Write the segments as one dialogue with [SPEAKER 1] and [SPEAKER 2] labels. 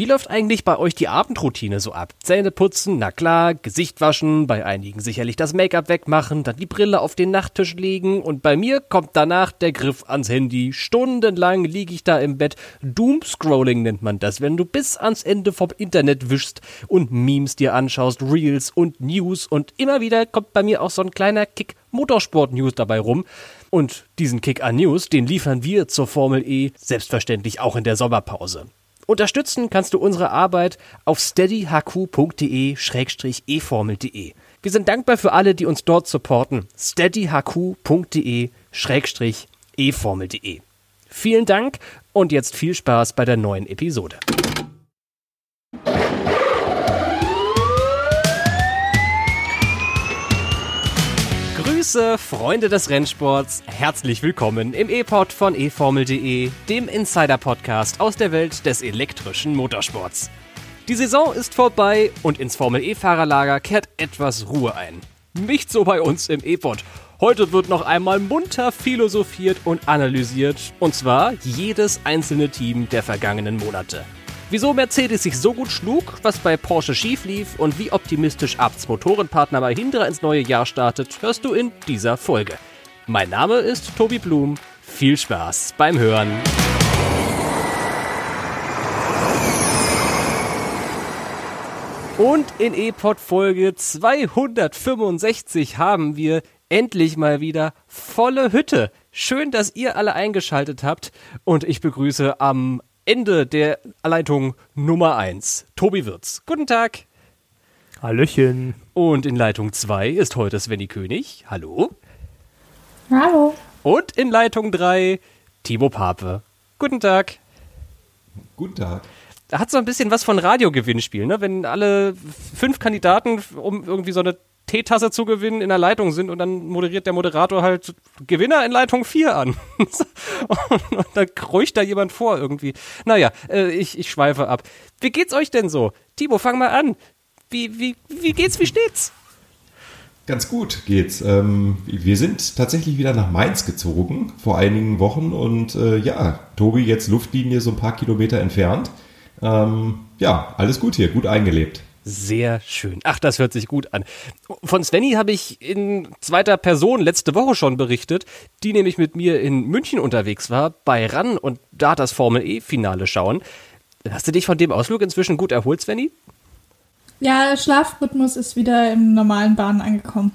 [SPEAKER 1] Wie läuft eigentlich bei euch die Abendroutine so ab? Zähne putzen, na klar, Gesicht waschen, bei einigen sicherlich das Make-up wegmachen, dann die Brille auf den Nachttisch legen und bei mir kommt danach der Griff ans Handy. Stundenlang liege ich da im Bett. Doomscrolling nennt man das, wenn du bis ans Ende vom Internet wischst und Memes dir anschaust, Reels und News und immer wieder kommt bei mir auch so ein kleiner Kick Motorsport-News dabei rum. Und diesen Kick an News, den liefern wir zur Formel E selbstverständlich auch in der Sommerpause. Unterstützen kannst du unsere Arbeit auf steadyhq.de-eformel.de. Wir sind dankbar für alle, die uns dort supporten. steadyhq.de-eformel.de. Vielen Dank und jetzt viel Spaß bei der neuen Episode. Grüße, Freunde des Rennsports. Herzlich willkommen im E-Pod von eFormel.de, dem Insider-Podcast aus der Welt des elektrischen Motorsports. Die Saison ist vorbei und ins Formel E-Fahrerlager kehrt etwas Ruhe ein. Nicht so bei uns im E-Pod. Heute wird noch einmal munter philosophiert und analysiert, und zwar jedes einzelne Team der vergangenen Monate. Wieso Mercedes sich so gut schlug, was bei Porsche schief lief und wie optimistisch Abts Motorenpartner Mahindra ins neue Jahr startet, hörst du in dieser Folge. Mein Name ist Tobi Blum. Viel Spaß beim Hören. Und in E-Pod Folge 265 haben wir endlich mal wieder volle Hütte. Schön, dass ihr alle eingeschaltet habt und ich begrüße am Ende der Leitung Nummer 1. Tobi Wirz. Guten Tag.
[SPEAKER 2] Hallöchen.
[SPEAKER 1] Und in Leitung 2 ist heute Svenny König. Hallo.
[SPEAKER 3] Hallo.
[SPEAKER 1] Und in Leitung 3 Timo Pape. Guten Tag.
[SPEAKER 4] Guten Tag.
[SPEAKER 1] Da hat so ein bisschen was von Radiogewinnspiel, ne? Wenn alle fünf Kandidaten um irgendwie so eine Teetasse zu gewinnen in der Leitung sind und dann moderiert der Moderator halt Gewinner in Leitung 4 an. und, und dann kreucht da jemand vor irgendwie. Naja, äh, ich, ich schweife ab. Wie geht's euch denn so? Timo, fang mal an. Wie, wie, wie geht's, wie steht's?
[SPEAKER 4] Ganz gut geht's. Ähm, wir sind tatsächlich wieder nach Mainz gezogen vor einigen Wochen und äh, ja, Tobi jetzt Luftlinie so ein paar Kilometer entfernt. Ähm, ja, alles gut hier, gut eingelebt.
[SPEAKER 1] Sehr schön. Ach, das hört sich gut an. Von Svenny habe ich in zweiter Person letzte Woche schon berichtet, die nämlich mit mir in München unterwegs war, bei RAN und da das Formel E-Finale schauen. Hast du dich von dem Ausflug inzwischen gut erholt, Svenny?
[SPEAKER 3] Ja, Schlafrhythmus ist wieder im normalen Bahn angekommen.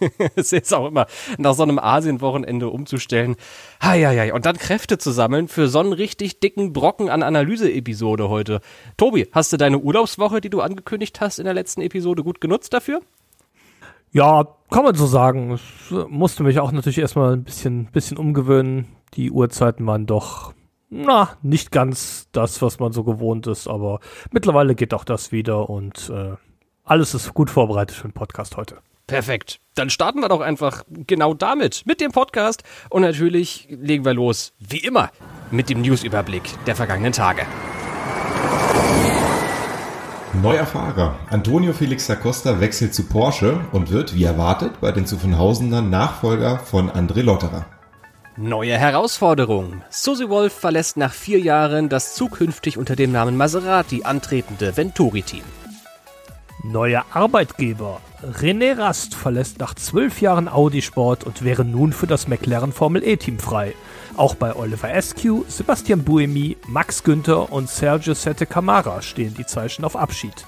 [SPEAKER 1] es ist auch immer nach so einem Asien-Wochenende umzustellen. Heieiei. Und dann Kräfte zu sammeln für so einen richtig dicken Brocken an Analyse-Episode heute. Tobi, hast du deine Urlaubswoche, die du angekündigt hast in der letzten Episode, gut genutzt dafür?
[SPEAKER 2] Ja, kann man so sagen. Ich musste mich auch natürlich erstmal ein bisschen, bisschen umgewöhnen. Die Uhrzeiten waren doch na, nicht ganz das, was man so gewohnt ist, aber mittlerweile geht auch das wieder und äh, alles ist gut vorbereitet für den Podcast heute.
[SPEAKER 1] Perfekt. Dann starten wir doch einfach genau damit, mit dem Podcast. Und natürlich legen wir los, wie immer, mit dem Newsüberblick der vergangenen Tage.
[SPEAKER 4] Neuer Fahrer. Antonio Felix da Costa wechselt zu Porsche und wird, wie erwartet, bei den Zuffenhausenern Nachfolger von André Lotterer.
[SPEAKER 1] Neue Herausforderung. Susie Wolf verlässt nach vier Jahren das zukünftig unter dem Namen Maserati antretende Venturi-Team.
[SPEAKER 2] Neuer Arbeitgeber. René Rast verlässt nach zwölf Jahren Audi Sport und wäre nun für das McLaren Formel E-Team frei. Auch bei Oliver Eskew, Sebastian Buemi, Max Günther und Sergio Sette Camara stehen die Zeichen auf Abschied.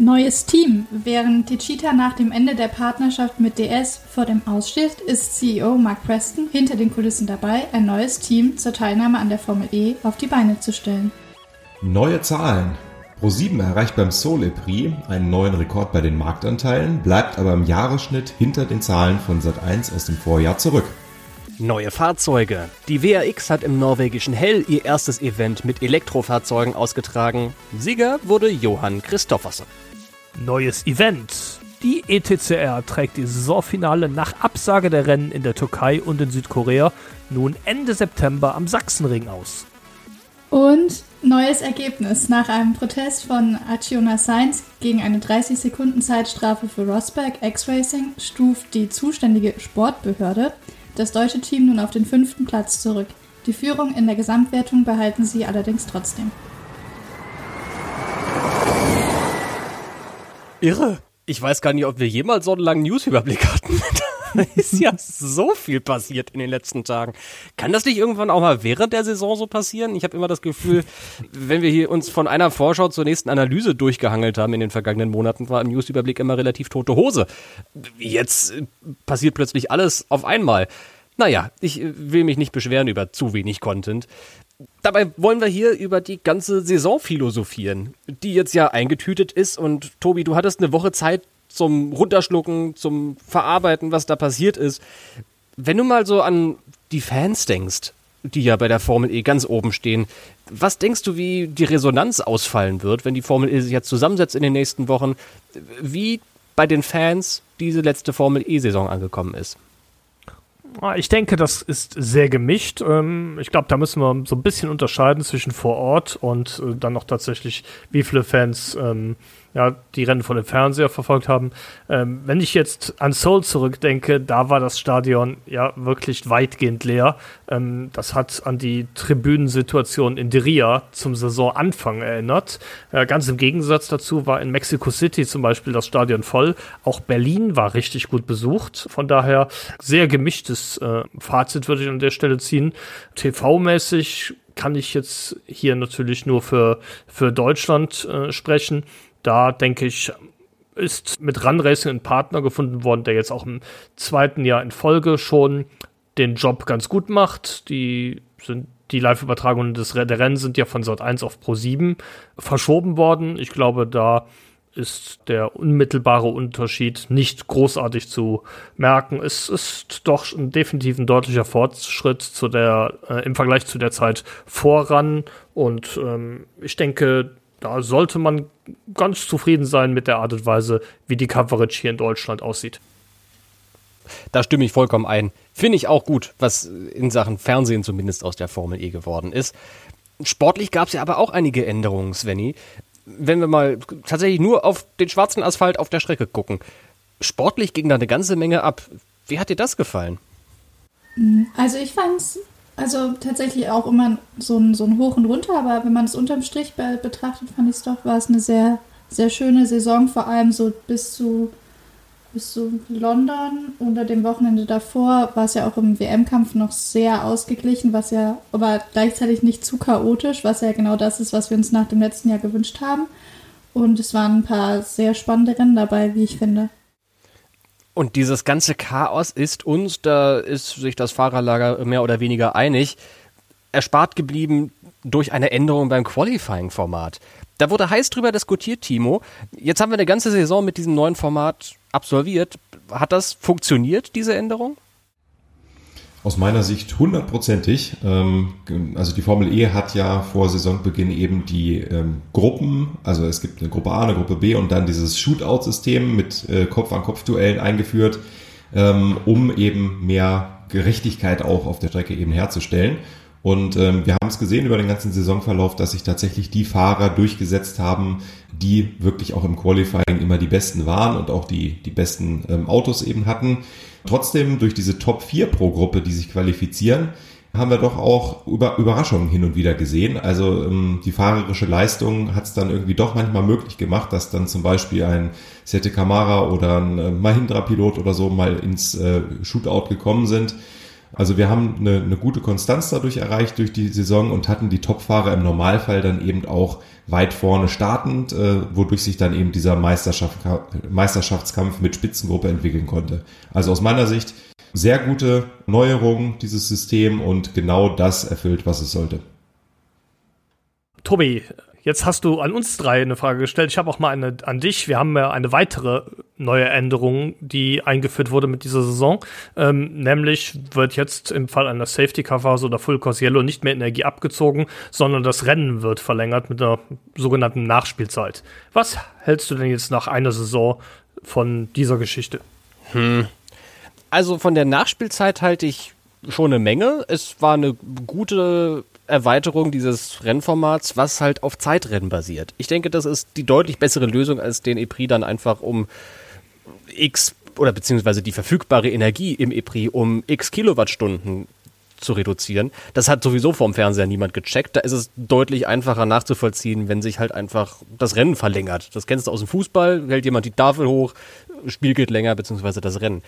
[SPEAKER 3] Neues Team. Während Techeetah nach dem Ende der Partnerschaft mit DS vor dem Aussteht, ist CEO Mark Preston hinter den Kulissen dabei, ein neues Team zur Teilnahme an der Formel E auf die Beine zu stellen.
[SPEAKER 4] Neue Zahlen. Pro7 erreicht beim Sole Prix einen neuen Rekord bei den Marktanteilen, bleibt aber im Jahresschnitt hinter den Zahlen von Sat1 aus dem Vorjahr zurück.
[SPEAKER 1] Neue Fahrzeuge. Die WRX hat im norwegischen Hell ihr erstes Event mit Elektrofahrzeugen ausgetragen. Sieger wurde Johann Christoffersen.
[SPEAKER 2] Neues Event. Die ETCR trägt die Saisonfinale nach Absage der Rennen in der Türkei und in Südkorea nun Ende September am Sachsenring aus.
[SPEAKER 3] Und neues Ergebnis. Nach einem Protest von Achiona Sainz gegen eine 30-Sekunden-Zeitstrafe für Rosberg X-Racing stuft die zuständige Sportbehörde das deutsche Team nun auf den fünften Platz zurück. Die Führung in der Gesamtwertung behalten sie allerdings trotzdem.
[SPEAKER 1] Irre. Ich weiß gar nicht, ob wir jemals so einen langen Newsüberblick hatten. da ist ja so viel passiert in den letzten Tagen. Kann das nicht irgendwann auch mal während der Saison so passieren? Ich habe immer das Gefühl, wenn wir hier uns von einer Vorschau zur nächsten Analyse durchgehangelt haben in den vergangenen Monaten, war im Newsüberblick immer relativ tote Hose. Jetzt passiert plötzlich alles auf einmal. Naja, ich will mich nicht beschweren über zu wenig Content. Dabei wollen wir hier über die ganze Saison philosophieren, die jetzt ja eingetütet ist. Und Tobi, du hattest eine Woche Zeit zum Runterschlucken, zum Verarbeiten, was da passiert ist. Wenn du mal so an die Fans denkst, die ja bei der Formel E ganz oben stehen, was denkst du, wie die Resonanz ausfallen wird, wenn die Formel E sich jetzt zusammensetzt in den nächsten Wochen? Wie bei den Fans diese letzte Formel E-Saison angekommen ist?
[SPEAKER 2] Ah, ich denke, das ist sehr gemischt. Ähm, ich glaube, da müssen wir so ein bisschen unterscheiden zwischen vor Ort und äh, dann noch tatsächlich, wie viele Fans ähm, ja, die Rennen von dem Fernseher verfolgt haben. Ähm, wenn ich jetzt an Seoul zurückdenke, da war das Stadion ja wirklich weitgehend leer. Ähm, das hat an die Tribünensituation in Diria zum Saisonanfang erinnert. Äh, ganz im Gegensatz dazu war in Mexico City zum Beispiel das Stadion voll. Auch Berlin war richtig gut besucht. Von daher sehr gemischtes äh, Fazit würde ich an der Stelle ziehen. TV-mäßig kann ich jetzt hier natürlich nur für, für Deutschland äh, sprechen da denke ich, ist mit Run Racing ein Partner gefunden worden, der jetzt auch im zweiten Jahr in Folge schon den Job ganz gut macht. Die sind die Live-Übertragungen des der Rennen sind ja von Sat 1 auf Pro 7 verschoben worden. Ich glaube, da ist der unmittelbare Unterschied nicht großartig zu merken. Es ist doch ein definitiv ein deutlicher Fortschritt zu der, äh, im Vergleich zu der Zeit voran. Und ähm, ich denke, da sollte man ganz zufrieden sein mit der Art und Weise, wie die Coverage hier in Deutschland aussieht.
[SPEAKER 1] Da stimme ich vollkommen ein. Finde ich auch gut, was in Sachen Fernsehen zumindest aus der Formel E geworden ist. Sportlich gab es ja aber auch einige Änderungen, Svenny. Wenn wir mal tatsächlich nur auf den schwarzen Asphalt auf der Strecke gucken. Sportlich ging da eine ganze Menge ab. Wie hat dir das gefallen?
[SPEAKER 3] Also ich fand es also tatsächlich auch immer so ein, so ein Hoch und Runter, aber wenn man es unterm Strich be betrachtet, fand ich es doch, war es eine sehr, sehr schöne Saison, vor allem so bis zu, bis zu London. Unter dem Wochenende davor war es ja auch im WM-Kampf noch sehr ausgeglichen, was ja aber gleichzeitig nicht zu chaotisch, was ja genau das ist, was wir uns nach dem letzten Jahr gewünscht haben. Und es waren ein paar sehr spannende Rennen dabei, wie ich finde.
[SPEAKER 1] Und dieses ganze Chaos ist uns, da ist sich das Fahrerlager mehr oder weniger einig, erspart geblieben durch eine Änderung beim Qualifying-Format. Da wurde heiß drüber diskutiert, Timo. Jetzt haben wir eine ganze Saison mit diesem neuen Format absolviert. Hat das funktioniert, diese Änderung?
[SPEAKER 4] Aus meiner Sicht hundertprozentig. Ähm, also die Formel E hat ja vor Saisonbeginn eben die ähm, Gruppen, also es gibt eine Gruppe A, eine Gruppe B und dann dieses Shootout-System mit äh, Kopf-an-Kopf-Duellen eingeführt, ähm, um eben mehr Gerechtigkeit auch auf der Strecke eben herzustellen. Und wir haben es gesehen über den ganzen Saisonverlauf, dass sich tatsächlich die Fahrer durchgesetzt haben, die wirklich auch im Qualifying immer die besten waren und auch die, die besten Autos eben hatten. Trotzdem, durch diese Top 4 pro Gruppe, die sich qualifizieren, haben wir doch auch über Überraschungen hin und wieder gesehen. Also ähm, die fahrerische Leistung hat es dann irgendwie doch manchmal möglich gemacht, dass dann zum Beispiel ein Sete Kamara oder ein äh, Mahindra-Pilot oder so mal ins äh, Shootout gekommen sind. Also wir haben eine, eine gute Konstanz dadurch erreicht durch die Saison und hatten die Top-Fahrer im Normalfall dann eben auch weit vorne startend, äh, wodurch sich dann eben dieser Meisterschaft, Meisterschaftskampf mit Spitzengruppe entwickeln konnte. Also aus meiner Sicht sehr gute Neuerung dieses System und genau das erfüllt, was es sollte.
[SPEAKER 2] Tobi, Jetzt hast du an uns drei eine Frage gestellt. Ich habe auch mal eine an dich. Wir haben ja eine weitere neue Änderung, die eingeführt wurde mit dieser Saison. Ähm, nämlich wird jetzt im Fall einer Safety Car Phase oder Full Course Yellow nicht mehr Energie abgezogen, sondern das Rennen wird verlängert mit einer sogenannten Nachspielzeit. Was hältst du denn jetzt nach einer Saison von dieser Geschichte?
[SPEAKER 1] Hm. Also von der Nachspielzeit halte ich schon eine Menge. Es war eine gute Erweiterung dieses Rennformats, was halt auf Zeitrennen basiert. Ich denke, das ist die deutlich bessere Lösung, als den EPRI dann einfach um x oder beziehungsweise die verfügbare Energie im EPRI um x Kilowattstunden zu reduzieren. Das hat sowieso vorm Fernseher niemand gecheckt. Da ist es deutlich einfacher nachzuvollziehen, wenn sich halt einfach das Rennen verlängert. Das kennst du aus dem Fußball, hält jemand die Tafel hoch, Spiel geht länger, beziehungsweise das Rennen.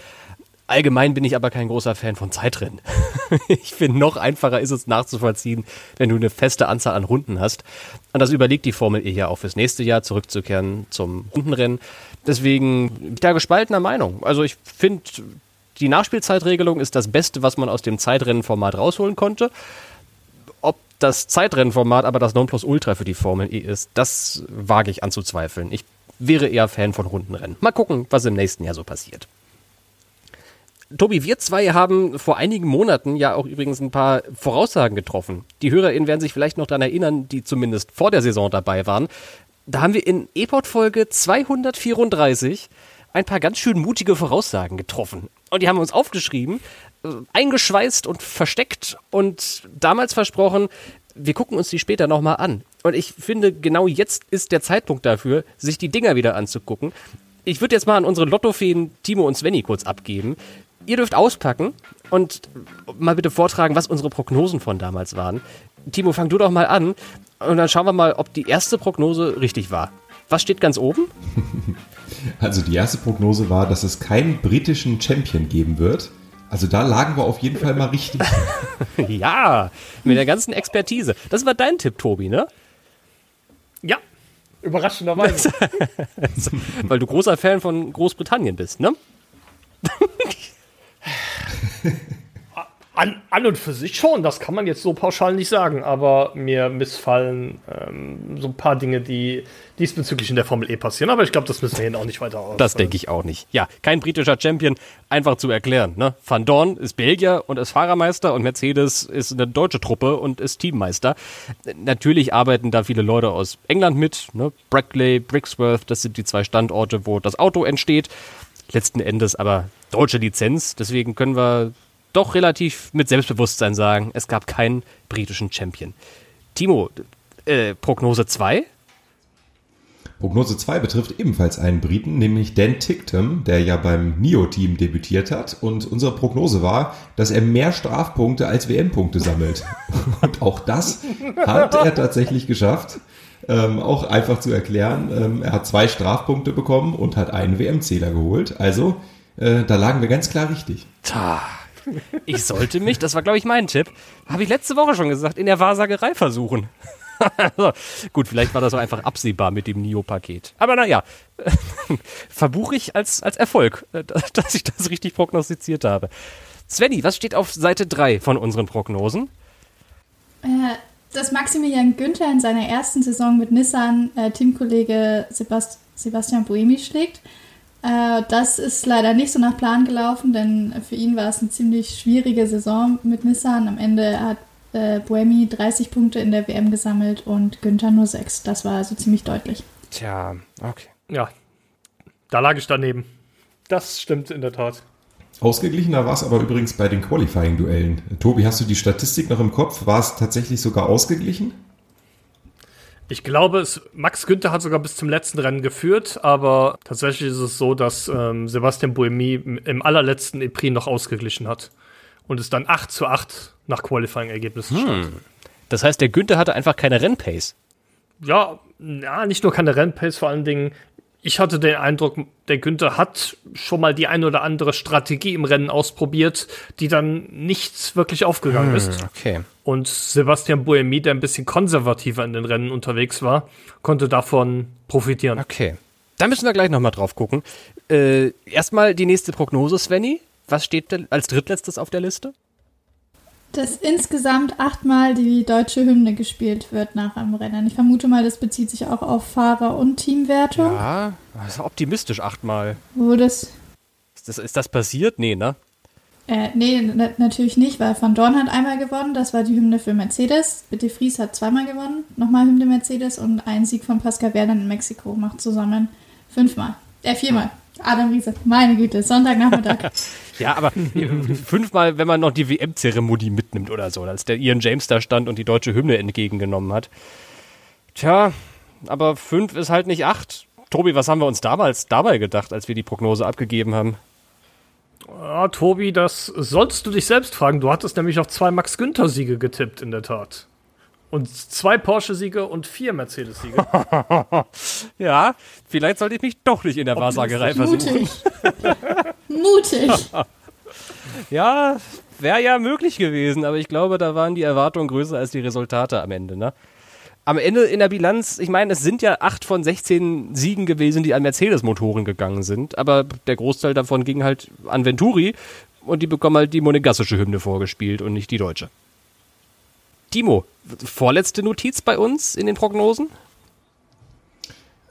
[SPEAKER 1] Allgemein bin ich aber kein großer Fan von Zeitrennen. ich finde, noch einfacher ist es nachzuvollziehen, wenn du eine feste Anzahl an Runden hast. Und das überlegt die Formel E ja auch fürs nächste Jahr, zurückzukehren zum Rundenrennen. Deswegen bin ich da gespaltener Meinung. Also ich finde, die Nachspielzeitregelung ist das Beste, was man aus dem Zeitrennenformat rausholen konnte. Ob das Zeitrennenformat aber das Nonplusultra für die Formel E ist, das wage ich anzuzweifeln. Ich wäre eher Fan von Rundenrennen. Mal gucken, was im nächsten Jahr so passiert. Tobi, wir zwei haben vor einigen Monaten ja auch übrigens ein paar Voraussagen getroffen. Die HörerInnen werden sich vielleicht noch daran erinnern, die zumindest vor der Saison dabei waren. Da haben wir in E-Pod-Folge 234 ein paar ganz schön mutige Voraussagen getroffen. Und die haben wir uns aufgeschrieben, äh, eingeschweißt und versteckt und damals versprochen, wir gucken uns die später nochmal an. Und ich finde, genau jetzt ist der Zeitpunkt dafür, sich die Dinger wieder anzugucken. Ich würde jetzt mal an unsere Lottofeen Timo und Svenny kurz abgeben ihr dürft auspacken und mal bitte vortragen, was unsere Prognosen von damals waren. Timo, fang du doch mal an und dann schauen wir mal, ob die erste Prognose richtig war. Was steht ganz oben?
[SPEAKER 4] Also die erste Prognose war, dass es keinen britischen Champion geben wird. Also da lagen wir auf jeden Fall mal richtig.
[SPEAKER 1] ja, mit der ganzen Expertise. Das war dein Tipp, Tobi, ne?
[SPEAKER 2] Ja, überraschenderweise.
[SPEAKER 1] Weil du großer Fan von Großbritannien bist, ne?
[SPEAKER 2] An, an, und für sich schon, das kann man jetzt so pauschal nicht sagen, aber mir missfallen ähm, so ein paar Dinge, die diesbezüglich in der Formel E passieren, aber ich glaube, das müssen wir hier auch nicht weiter aus.
[SPEAKER 1] Das denke ich auch nicht. Ja, kein britischer Champion, einfach zu erklären. Ne? Van Dorn ist Belgier und ist Fahrermeister und Mercedes ist eine deutsche Truppe und ist Teammeister. Natürlich arbeiten da viele Leute aus England mit, ne? Brackley, Brixworth, das sind die zwei Standorte, wo das Auto entsteht. Letzten Endes aber deutsche Lizenz, deswegen können wir doch relativ mit Selbstbewusstsein sagen, es gab keinen britischen Champion. Timo, äh, Prognose 2?
[SPEAKER 4] Prognose 2 betrifft ebenfalls einen Briten, nämlich Dan Ticktum, der ja beim NIO-Team debütiert hat. Und unsere Prognose war, dass er mehr Strafpunkte als WM-Punkte sammelt. Und auch das hat er tatsächlich geschafft. Ähm, auch einfach zu erklären, ähm, er hat zwei Strafpunkte bekommen und hat einen WM-Zähler geholt. Also, äh, da lagen wir ganz klar richtig.
[SPEAKER 1] Tja, ich sollte mich, das war glaube ich mein Tipp, habe ich letzte Woche schon gesagt, in der Wahrsagerei versuchen. also, gut, vielleicht war das auch einfach absehbar mit dem NIO-Paket. Aber naja, verbuche ich als, als Erfolg, äh, dass ich das richtig prognostiziert habe. Svenny, was steht auf Seite 3 von unseren Prognosen?
[SPEAKER 3] Äh, dass Maximilian Günther in seiner ersten Saison mit Nissan äh, Teamkollege Sebast Sebastian Buemi schlägt. Äh, das ist leider nicht so nach Plan gelaufen, denn für ihn war es eine ziemlich schwierige Saison mit Nissan. Am Ende hat äh, Buemi 30 Punkte in der WM gesammelt und Günther nur 6. Das war also ziemlich deutlich.
[SPEAKER 2] Tja, okay. Ja, da lag ich daneben. Das stimmt in der Tat.
[SPEAKER 4] Ausgeglichener war es aber übrigens bei den Qualifying-Duellen. Tobi, hast du die Statistik noch im Kopf? War es tatsächlich sogar ausgeglichen?
[SPEAKER 2] Ich glaube, es, Max Günther hat sogar bis zum letzten Rennen geführt, aber tatsächlich ist es so, dass ähm, Sebastian Buemi im allerletzten EPRI noch ausgeglichen hat und es dann 8 zu 8 nach Qualifying-Ergebnissen hm. stand.
[SPEAKER 1] Das heißt, der Günther hatte einfach keine Rennpace.
[SPEAKER 2] Ja, ja, nicht nur keine Rennpace, vor allen Dingen ich hatte den Eindruck, der Günther hat schon mal die ein oder andere Strategie im Rennen ausprobiert, die dann nichts wirklich aufgegangen hm, ist.
[SPEAKER 1] Okay.
[SPEAKER 2] Und Sebastian Buemi, der ein bisschen konservativer in den Rennen unterwegs war, konnte davon profitieren.
[SPEAKER 1] Okay. Da müssen wir gleich nochmal drauf gucken. Äh, erstmal die nächste Prognose, Svenny. Was steht denn als drittletztes auf der Liste?
[SPEAKER 3] Dass insgesamt achtmal die deutsche Hymne gespielt wird nach einem Rennen. Ich vermute mal, das bezieht sich auch auf Fahrer- und Teamwertung.
[SPEAKER 1] Ja, das ist optimistisch achtmal.
[SPEAKER 3] Wo das.
[SPEAKER 1] Ist das, ist das passiert? Nee, ne?
[SPEAKER 3] Äh, nee, natürlich nicht, weil Van Dorn hat einmal gewonnen, das war die Hymne für Mercedes. Bitte Fries hat zweimal gewonnen, nochmal Hymne Mercedes und ein Sieg von Pascal Wehrlein in Mexiko macht zusammen fünfmal. Äh, viermal. Adam Riese, meine Güte, Sonntagnachmittag.
[SPEAKER 1] ja, aber fünfmal, wenn man noch die WM-Zeremonie mitnimmt oder so, als der Ian James da stand und die deutsche Hymne entgegengenommen hat. Tja, aber fünf ist halt nicht acht. Tobi, was haben wir uns damals dabei gedacht, als wir die Prognose abgegeben haben?
[SPEAKER 2] Ja, Tobi, das sollst du dich selbst fragen. Du hattest nämlich auf zwei Max-Günther-Siege getippt, in der Tat. Und zwei Porsche-Siege und vier Mercedes-Siege.
[SPEAKER 1] ja, vielleicht sollte ich mich doch nicht in der Wahrsagerei versuchen.
[SPEAKER 3] Mutig. Mutig.
[SPEAKER 1] ja, wäre ja möglich gewesen, aber ich glaube, da waren die Erwartungen größer als die Resultate am Ende, ne? Am Ende in der Bilanz, ich meine, es sind ja acht von 16 Siegen gewesen, die an Mercedes-Motoren gegangen sind, aber der Großteil davon ging halt an Venturi und die bekommen halt die monegassische Hymne vorgespielt und nicht die deutsche. Timo, vorletzte Notiz bei uns in den Prognosen?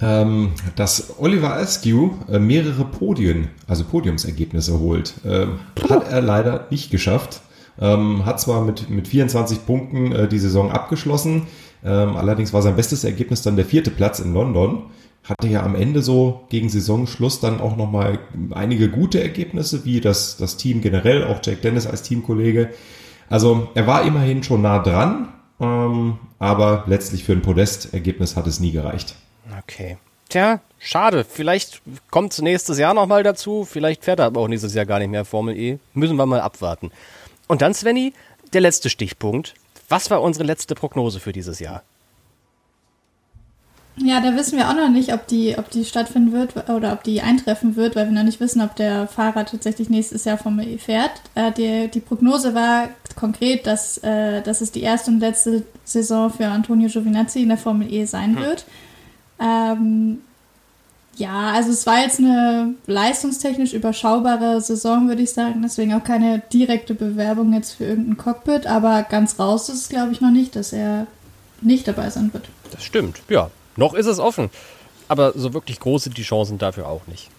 [SPEAKER 4] Ähm, dass Oliver Askew äh, mehrere Podien, also Podiumsergebnisse holt. Ähm, hat er leider nicht geschafft. Ähm, hat zwar mit, mit 24 Punkten äh, die Saison abgeschlossen, ähm, allerdings war sein bestes Ergebnis dann der vierte Platz in London. Hatte ja am Ende so gegen Saisonschluss dann auch nochmal einige gute Ergebnisse, wie das, das Team generell, auch Jack Dennis als Teamkollege. Also er war immerhin schon nah dran, ähm, aber letztlich für ein Podestergebnis hat es nie gereicht.
[SPEAKER 1] Okay. Tja, schade. Vielleicht kommt es nächstes Jahr nochmal dazu. Vielleicht fährt er aber auch nächstes Jahr gar nicht mehr Formel E. Müssen wir mal abwarten. Und dann, Svenny, der letzte Stichpunkt. Was war unsere letzte Prognose für dieses Jahr?
[SPEAKER 3] Ja, da wissen wir auch noch nicht, ob die, ob die stattfinden wird oder ob die eintreffen wird, weil wir noch nicht wissen, ob der Fahrer tatsächlich nächstes Jahr Formel E fährt. Äh, die, die Prognose war konkret, dass, äh, dass es die erste und letzte Saison für Antonio Giovinazzi in der Formel E sein hm. wird. Ähm, ja, also es war jetzt eine leistungstechnisch überschaubare Saison, würde ich sagen. Deswegen auch keine direkte Bewerbung jetzt für irgendein Cockpit. Aber ganz raus ist es, glaube ich, noch nicht, dass er nicht dabei sein wird.
[SPEAKER 1] Das stimmt, ja. Noch ist es offen. Aber so wirklich groß sind die Chancen dafür auch nicht.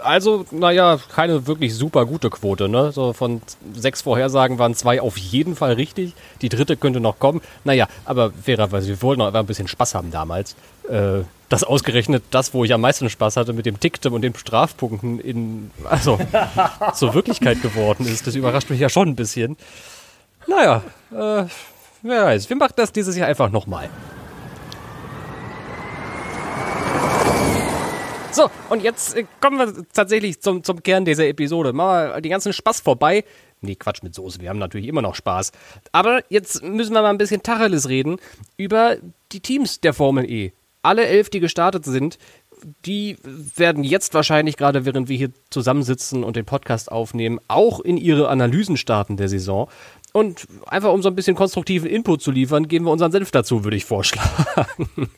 [SPEAKER 1] Also, naja, keine wirklich super gute Quote, ne? So von sechs Vorhersagen waren zwei auf jeden Fall richtig. Die dritte könnte noch kommen. Naja, aber fairerweise, wir wollten auch einfach ein bisschen Spaß haben damals. Äh, das ausgerechnet das, wo ich am meisten Spaß hatte mit dem Ticktem und den Strafpunkten in, also, zur Wirklichkeit geworden ist. Das überrascht mich ja schon ein bisschen. Naja, äh, wer weiß. Wir machen das dieses Jahr einfach nochmal. So, und jetzt äh, kommen wir tatsächlich zum, zum Kern dieser Episode. Machen wir die ganzen Spaß vorbei. Nee, Quatsch mit Soße. Wir haben natürlich immer noch Spaß. Aber jetzt müssen wir mal ein bisschen Tacheles reden über die Teams der Formel E. Alle elf, die gestartet sind, die werden jetzt wahrscheinlich, gerade während wir hier zusammensitzen und den Podcast aufnehmen, auch in ihre Analysen starten der Saison. Und einfach um so ein bisschen konstruktiven Input zu liefern, geben wir unseren Senf dazu, würde ich vorschlagen.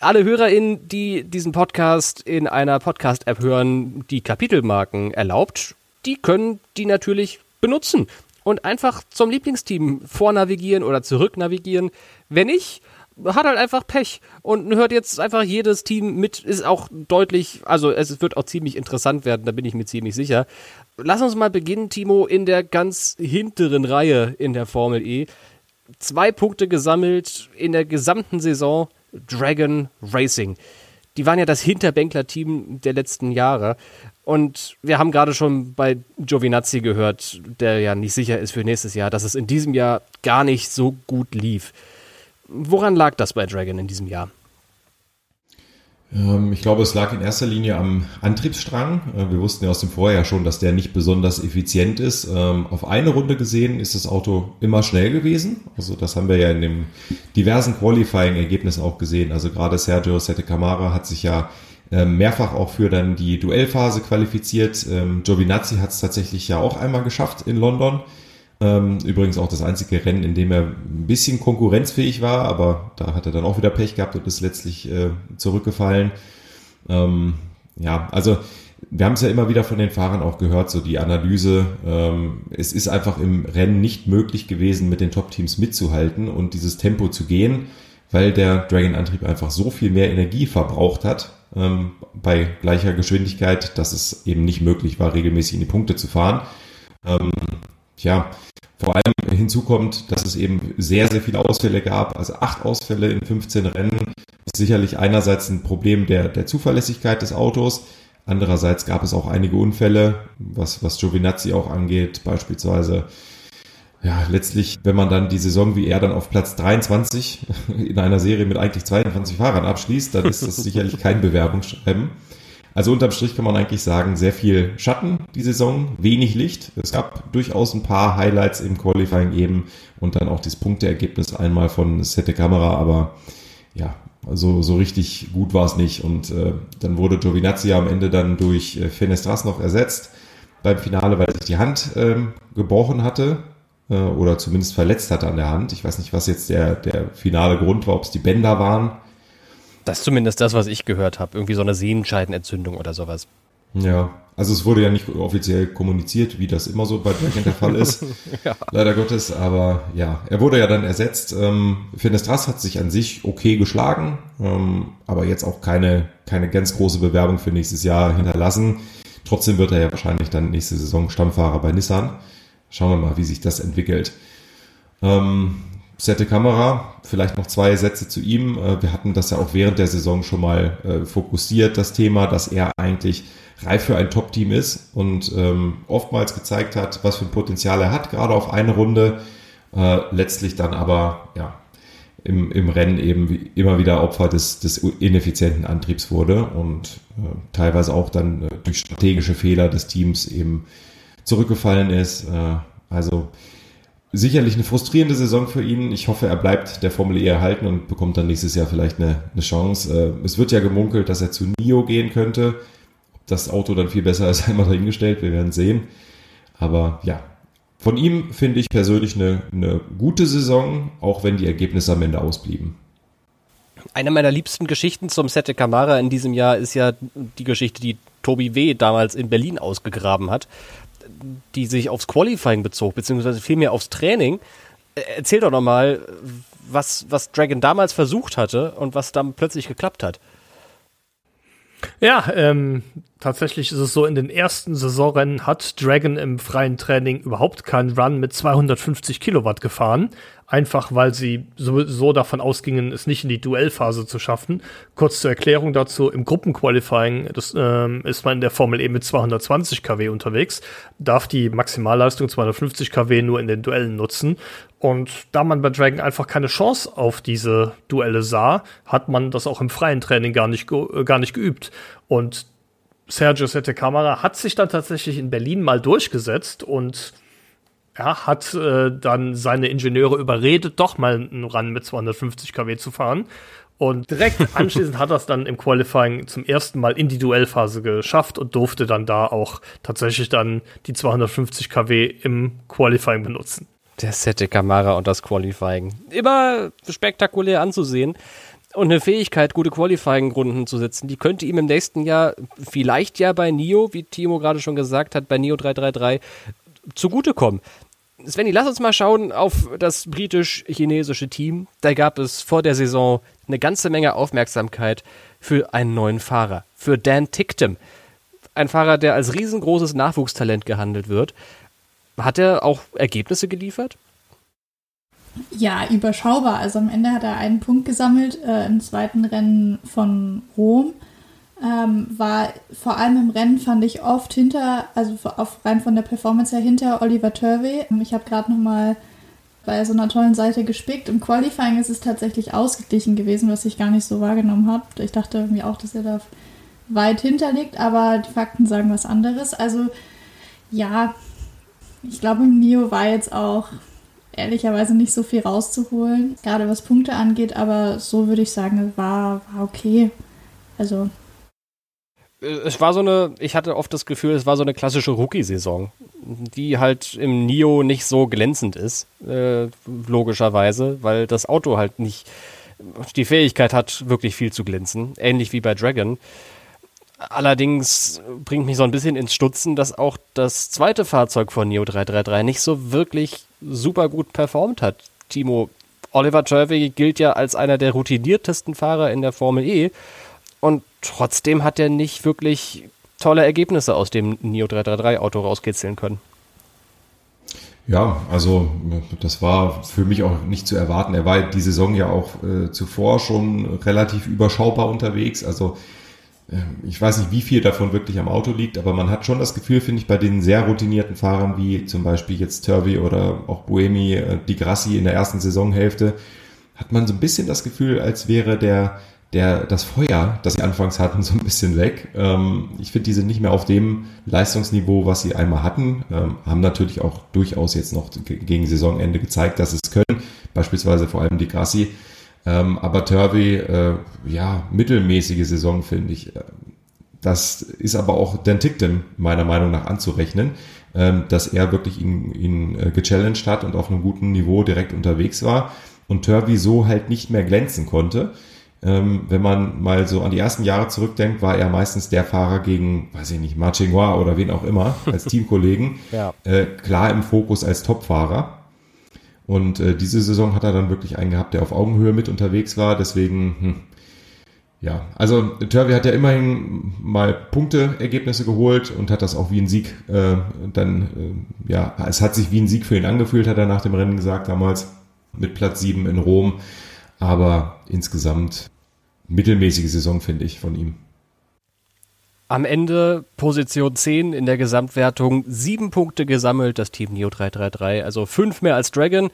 [SPEAKER 1] Alle HörerInnen, die diesen Podcast in einer Podcast-App hören, die Kapitelmarken erlaubt, die können die natürlich benutzen und einfach zum Lieblingsteam vornavigieren oder zurücknavigieren. Wenn nicht, hat halt einfach Pech und hört jetzt einfach jedes Team mit, ist auch deutlich, also es wird auch ziemlich interessant werden, da bin ich mir ziemlich sicher. Lass uns mal beginnen, Timo, in der ganz hinteren Reihe in der Formel E. Zwei Punkte gesammelt in der gesamten Saison Dragon Racing. Die waren ja das Hinterbänkler-Team der letzten Jahre. Und wir haben gerade schon bei Giovinazzi gehört, der ja nicht sicher ist für nächstes Jahr, dass es in diesem Jahr gar nicht so gut lief. Woran lag das bei Dragon in diesem Jahr?
[SPEAKER 4] Ähm, ich glaube, es lag in erster Linie am Antriebsstrang. Äh, wir wussten ja aus dem Vorjahr schon, dass der nicht besonders effizient ist. Ähm, auf eine Runde gesehen ist das Auto immer schnell gewesen. Also das haben wir ja in den diversen Qualifying-Ergebnissen auch gesehen. Also gerade Sergio Sette Camara hat sich ja ähm, mehrfach auch für dann die Duellphase qualifiziert. Giovinazzi hat es tatsächlich ja auch einmal geschafft in London. Ähm, übrigens auch das einzige Rennen, in dem er ein bisschen konkurrenzfähig war, aber da hat er dann auch wieder Pech gehabt und ist letztlich äh, zurückgefallen. Ähm, ja, also wir haben es ja immer wieder von den Fahrern auch gehört, so die Analyse, ähm, es ist einfach im Rennen nicht möglich gewesen, mit den Top-Teams mitzuhalten und dieses Tempo zu gehen, weil der Dragon-Antrieb einfach so viel mehr Energie verbraucht hat ähm, bei gleicher Geschwindigkeit, dass es eben nicht möglich war, regelmäßig in die Punkte zu fahren. Ähm, Tja, vor allem hinzu kommt, dass es eben sehr, sehr viele Ausfälle gab. Also acht Ausfälle in 15 Rennen ist sicherlich einerseits ein Problem der, der Zuverlässigkeit des Autos. Andererseits gab es auch einige Unfälle, was, was Giovinazzi auch angeht, beispielsweise. Ja, letztlich, wenn man dann die Saison wie er dann auf Platz 23 in einer Serie mit eigentlich 22 Fahrern abschließt, dann ist das sicherlich kein Bewerbungsschreiben. Also unterm Strich kann man eigentlich sagen, sehr viel Schatten die Saison, wenig Licht. Es gab durchaus ein paar Highlights im Qualifying eben und dann auch das Punkteergebnis einmal von Sette Kamera, aber ja, also so richtig gut war es nicht. Und äh, dann wurde Giovinazzi am Ende dann durch äh, Fenestras noch ersetzt beim Finale, weil sich die Hand ähm, gebrochen hatte äh, oder zumindest verletzt hatte an der Hand. Ich weiß nicht, was jetzt der, der finale Grund war, ob es die Bänder waren.
[SPEAKER 1] Das ist zumindest das, was ich gehört habe. Irgendwie so eine Sehenscheidenentzündung oder sowas.
[SPEAKER 4] Ja, also es wurde ja nicht offiziell kommuniziert, wie das immer so bei Dragon der Fall ist. ja. Leider Gottes, aber ja, er wurde ja dann ersetzt. Ähm, Finestras hat sich an sich okay geschlagen, ähm, aber jetzt auch keine, keine ganz große Bewerbung für nächstes Jahr hinterlassen. Trotzdem wird er ja wahrscheinlich dann nächste Saison Stammfahrer bei Nissan. Schauen wir mal, wie sich das entwickelt. Ähm, Sette Kamera, vielleicht noch zwei Sätze zu ihm. Äh, wir hatten das ja auch während der Saison schon mal äh, fokussiert, das Thema, dass er eigentlich reif für ein Top-Team ist und ähm, oftmals gezeigt hat, was für ein Potenzial er hat, gerade auf eine Runde. Äh, letztlich dann aber ja, im, im Rennen eben immer wieder Opfer des, des ineffizienten Antriebs wurde und äh, teilweise auch dann äh, durch strategische Fehler des Teams eben zurückgefallen ist. Äh, also sicherlich eine frustrierende Saison für ihn. Ich hoffe, er bleibt der Formel E erhalten und bekommt dann nächstes Jahr vielleicht eine, eine Chance. Äh, es wird ja gemunkelt, dass er zu NIO gehen könnte. Ob das Auto dann viel besser ist, einmal dahingestellt. Wir werden sehen. Aber ja, von ihm finde ich persönlich eine, eine gute Saison, auch wenn die Ergebnisse am Ende ausblieben.
[SPEAKER 1] Eine meiner liebsten Geschichten zum Sette Camara in diesem Jahr ist ja die Geschichte, die Tobi W. damals in Berlin ausgegraben hat, die sich aufs Qualifying bezog, beziehungsweise vielmehr aufs Training. Erzähl doch nochmal, was, was Dragon damals versucht hatte und was dann plötzlich geklappt hat.
[SPEAKER 2] Ja, ähm, tatsächlich ist es so, in den ersten Saisonrennen hat Dragon im freien Training überhaupt keinen Run mit 250 Kilowatt gefahren. Einfach weil sie sowieso davon ausgingen, es nicht in die Duellphase zu schaffen. Kurz zur Erklärung dazu, im Gruppenqualifying das, ähm, ist man in der Formel E mit 220 kW unterwegs, darf die Maximalleistung 250 kW nur in den Duellen nutzen. Und da man bei Dragon einfach keine Chance auf diese Duelle sah, hat man das auch im freien Training gar nicht, äh, gar nicht geübt. Und Sergio Sette Camara hat sich dann tatsächlich in Berlin mal durchgesetzt und ja, hat äh, dann seine Ingenieure überredet, doch mal einen Run mit 250 kW zu fahren. Und direkt anschließend hat er es dann im Qualifying zum ersten Mal in die Duellphase geschafft und durfte dann da auch tatsächlich dann die 250 kW im Qualifying benutzen.
[SPEAKER 1] Der Sette Camara und das Qualifying. Immer spektakulär anzusehen und eine Fähigkeit, gute Qualifying-Runden zu setzen, die könnte ihm im nächsten Jahr vielleicht ja bei Nio, wie Timo gerade schon gesagt hat, bei Nio 333 zugutekommen. Svenny, lass uns mal schauen auf das britisch-chinesische Team. Da gab es vor der Saison eine ganze Menge Aufmerksamkeit für einen neuen Fahrer, für Dan Ticktum. Ein Fahrer, der als riesengroßes Nachwuchstalent gehandelt wird. Hat er auch Ergebnisse geliefert?
[SPEAKER 3] Ja, überschaubar. Also am Ende hat er einen Punkt gesammelt äh, im zweiten Rennen von Rom. Ähm, war vor allem im Rennen fand ich oft hinter, also auf, rein von der Performance her hinter Oliver Turvey. Ich habe gerade noch mal bei so einer tollen Seite gespickt. Im Qualifying ist es tatsächlich ausgeglichen gewesen, was ich gar nicht so wahrgenommen habe. Ich dachte irgendwie auch, dass er da weit hinter liegt, aber die Fakten sagen was anderes. Also ja, ich glaube, im Nio war jetzt auch ehrlicherweise nicht so viel rauszuholen, gerade was Punkte angeht, aber so würde ich sagen, war, war okay. Also.
[SPEAKER 1] Es war so eine, ich hatte oft das Gefühl, es war so eine klassische Rookie-Saison, die halt im Nio nicht so glänzend ist, äh, logischerweise, weil das Auto halt nicht die Fähigkeit hat, wirklich viel zu glänzen, ähnlich wie bei Dragon. Allerdings bringt mich so ein bisschen ins Stutzen, dass auch das zweite Fahrzeug von Neo 333 nicht so wirklich super gut performt hat. Timo, Oliver Turvey gilt ja als einer der routiniertesten Fahrer in der Formel E und trotzdem hat er nicht wirklich tolle Ergebnisse aus dem Neo 333 Auto rauskitzeln können.
[SPEAKER 4] Ja, also das war für mich auch nicht zu erwarten. Er war die Saison ja auch äh, zuvor schon relativ überschaubar unterwegs. Also ich weiß nicht, wie viel davon wirklich am Auto liegt, aber man hat schon das Gefühl, finde ich, bei den sehr routinierten Fahrern wie zum Beispiel jetzt Turvey oder auch Buemi, äh, die Grassi in der ersten Saisonhälfte, hat man so ein bisschen das Gefühl, als wäre der der, das Feuer, das sie anfangs hatten, so ein bisschen weg. Ähm, ich finde, die sind nicht mehr auf dem Leistungsniveau, was sie einmal hatten. Ähm, haben natürlich auch durchaus jetzt noch gegen Saisonende gezeigt, dass es können. Beispielsweise vor allem die Grassi. Ähm, aber Turvey, äh, ja, mittelmäßige Saison, finde ich. Das ist aber auch Dan Tickton meiner Meinung nach anzurechnen, ähm, dass er wirklich ihn, ihn äh, gechallenged hat und auf einem guten Niveau direkt unterwegs war und Turvey so halt nicht mehr glänzen konnte. Ähm, wenn man mal so an die ersten Jahre zurückdenkt, war er meistens der Fahrer gegen, weiß ich nicht, Marchingua oder wen auch immer, als Teamkollegen, ja. äh, klar im Fokus als Topfahrer. Und äh, diese Saison hat er dann wirklich einen gehabt, der auf Augenhöhe mit unterwegs war. Deswegen, hm, ja, also Turvey hat ja immerhin mal Punkteergebnisse geholt und hat das auch wie ein Sieg äh, dann, äh, ja, es hat sich wie ein Sieg für ihn angefühlt, hat er nach dem Rennen gesagt damals, mit Platz 7 in Rom. Aber insgesamt mittelmäßige Saison, finde ich, von ihm.
[SPEAKER 1] Am Ende Position 10 in der Gesamtwertung, sieben Punkte gesammelt, das Team Neo 333, also fünf mehr als Dragon,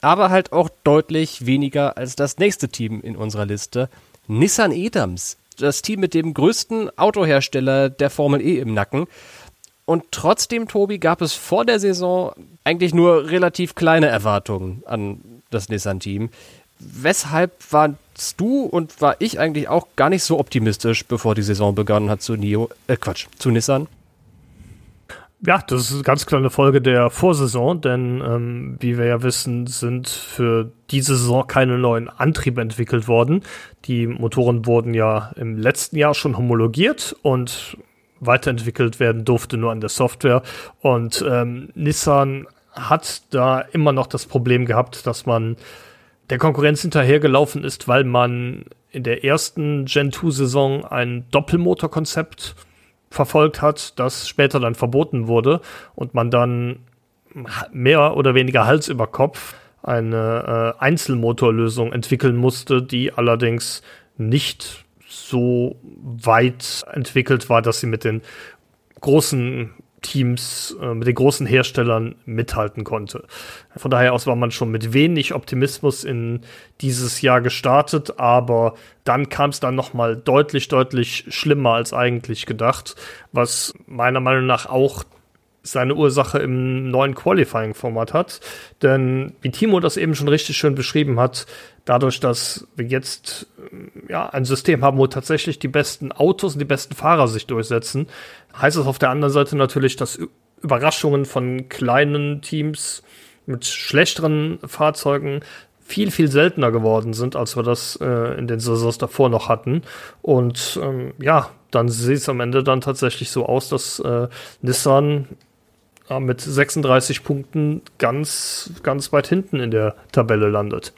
[SPEAKER 1] aber halt auch deutlich weniger als das nächste Team in unserer Liste, Nissan Edams, das Team mit dem größten Autohersteller der Formel E im Nacken. Und trotzdem, Tobi, gab es vor der Saison eigentlich nur relativ kleine Erwartungen an das Nissan-Team. Weshalb warst du und war ich eigentlich auch gar nicht so optimistisch, bevor die Saison begonnen hat zu Nio, äh Quatsch, zu Nissan?
[SPEAKER 2] Ja, das ist eine ganz kleine Folge der Vorsaison, denn ähm, wie wir ja wissen, sind für diese Saison keine neuen Antriebe entwickelt worden. Die Motoren wurden ja im letzten Jahr schon homologiert und weiterentwickelt werden durfte nur an der Software. Und ähm, Nissan hat da immer noch das Problem gehabt, dass man der Konkurrenz hinterhergelaufen ist, weil man in der ersten Gen 2 Saison ein Doppelmotorkonzept verfolgt hat, das später dann verboten wurde und man dann mehr oder weniger Hals über Kopf eine äh, Einzelmotorlösung entwickeln musste, die allerdings nicht so weit entwickelt war, dass sie mit den großen Teams, äh, mit den großen Herstellern mithalten konnte. Von daher aus war man schon mit wenig Optimismus in dieses Jahr gestartet, aber dann kam es dann noch mal deutlich, deutlich schlimmer als eigentlich gedacht, was meiner Meinung nach auch seine Ursache im neuen Qualifying-Format hat. Denn wie Timo das eben schon richtig schön beschrieben hat, dadurch, dass wir jetzt ja, ein System haben, wo tatsächlich die besten Autos und die besten Fahrer sich durchsetzen, heißt es auf der anderen Seite natürlich, dass Überraschungen von kleinen Teams mit schlechteren Fahrzeugen viel, viel seltener geworden sind, als wir das äh, in den Saisons davor noch hatten. Und ähm, ja, dann sieht es am Ende dann tatsächlich so aus, dass äh, Nissan mit 36 Punkten ganz, ganz weit hinten in der Tabelle landet.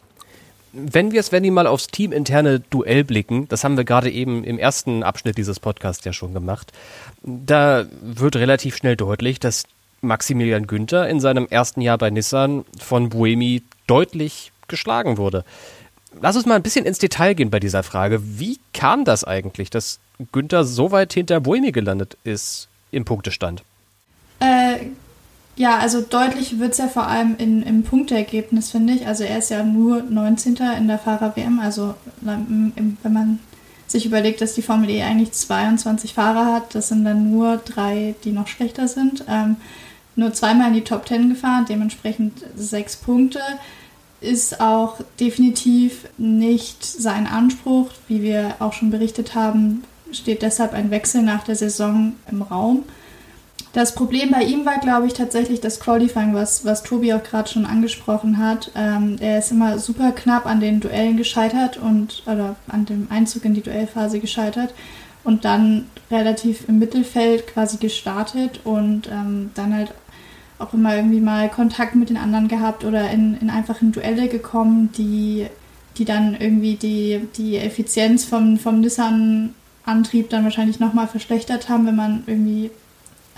[SPEAKER 1] Wenn wir es, wenn die mal aufs teaminterne Duell blicken, das haben wir gerade eben im ersten Abschnitt dieses Podcasts ja schon gemacht, da wird relativ schnell deutlich, dass Maximilian Günther in seinem ersten Jahr bei Nissan von Buemi deutlich geschlagen wurde. Lass uns mal ein bisschen ins Detail gehen bei dieser Frage. Wie kam das eigentlich, dass Günther so weit hinter Buemi gelandet ist im Punktestand?
[SPEAKER 3] Äh, ja, also deutlich wird es ja vor allem in, im Punkteergebnis, finde ich. Also er ist ja nur 19. in der Fahrer-WM. Also wenn man sich überlegt, dass die Formel E eigentlich 22 Fahrer hat, das sind dann nur drei, die noch schlechter sind. Ähm, nur zweimal in die Top 10 gefahren, dementsprechend sechs Punkte. Ist auch definitiv nicht sein Anspruch. Wie wir auch schon berichtet haben, steht deshalb ein Wechsel nach der Saison im Raum. Das Problem bei ihm war, glaube ich, tatsächlich das Qualifying, was, was Tobi auch gerade schon angesprochen hat. Ähm, er ist immer super knapp an den Duellen gescheitert und oder an dem Einzug in die Duellphase gescheitert und dann relativ im Mittelfeld quasi gestartet und ähm, dann halt auch immer irgendwie mal Kontakt mit den anderen gehabt oder in, in einfachen Duelle gekommen, die, die dann irgendwie die, die Effizienz vom, vom Nissan-Antrieb dann wahrscheinlich nochmal verschlechtert haben, wenn man irgendwie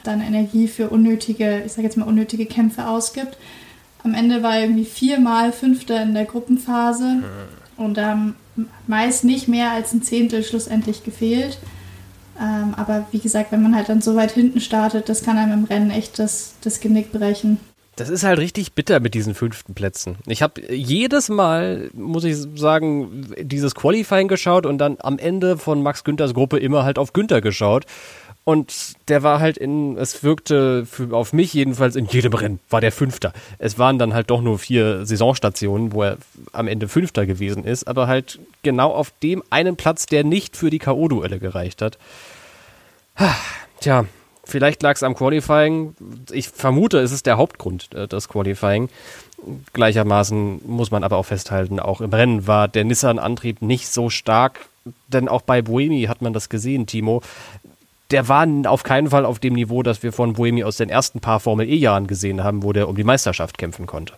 [SPEAKER 3] dann Energie für unnötige, ich sage jetzt mal unnötige Kämpfe ausgibt. Am Ende war er irgendwie viermal Fünfter in der Gruppenphase mhm. und ähm, meist nicht mehr als ein Zehntel schlussendlich gefehlt. Ähm, aber wie gesagt, wenn man halt dann so weit hinten startet, das kann einem im Rennen echt das, das Genick brechen.
[SPEAKER 1] Das ist halt richtig bitter mit diesen fünften Plätzen. Ich habe jedes Mal, muss ich sagen, dieses Qualifying geschaut und dann am Ende von Max Günthers Gruppe immer halt auf Günther geschaut. Und der war halt in, es wirkte für, auf mich jedenfalls in jedem Rennen, war der Fünfter. Es waren dann halt doch nur vier Saisonstationen, wo er am Ende Fünfter gewesen ist, aber halt genau auf dem einen Platz, der nicht für die K.O.-Duelle gereicht hat. Tja, Vielleicht lag es am Qualifying. Ich vermute, es ist der Hauptgrund, äh, das Qualifying. Gleichermaßen muss man aber auch festhalten, auch im Rennen war der Nissan-Antrieb nicht so stark, denn auch bei Buemi hat man das gesehen, Timo. Der war auf keinen Fall auf dem Niveau, das wir von Buemi aus den ersten paar Formel-E-Jahren gesehen haben, wo der um die Meisterschaft kämpfen konnte.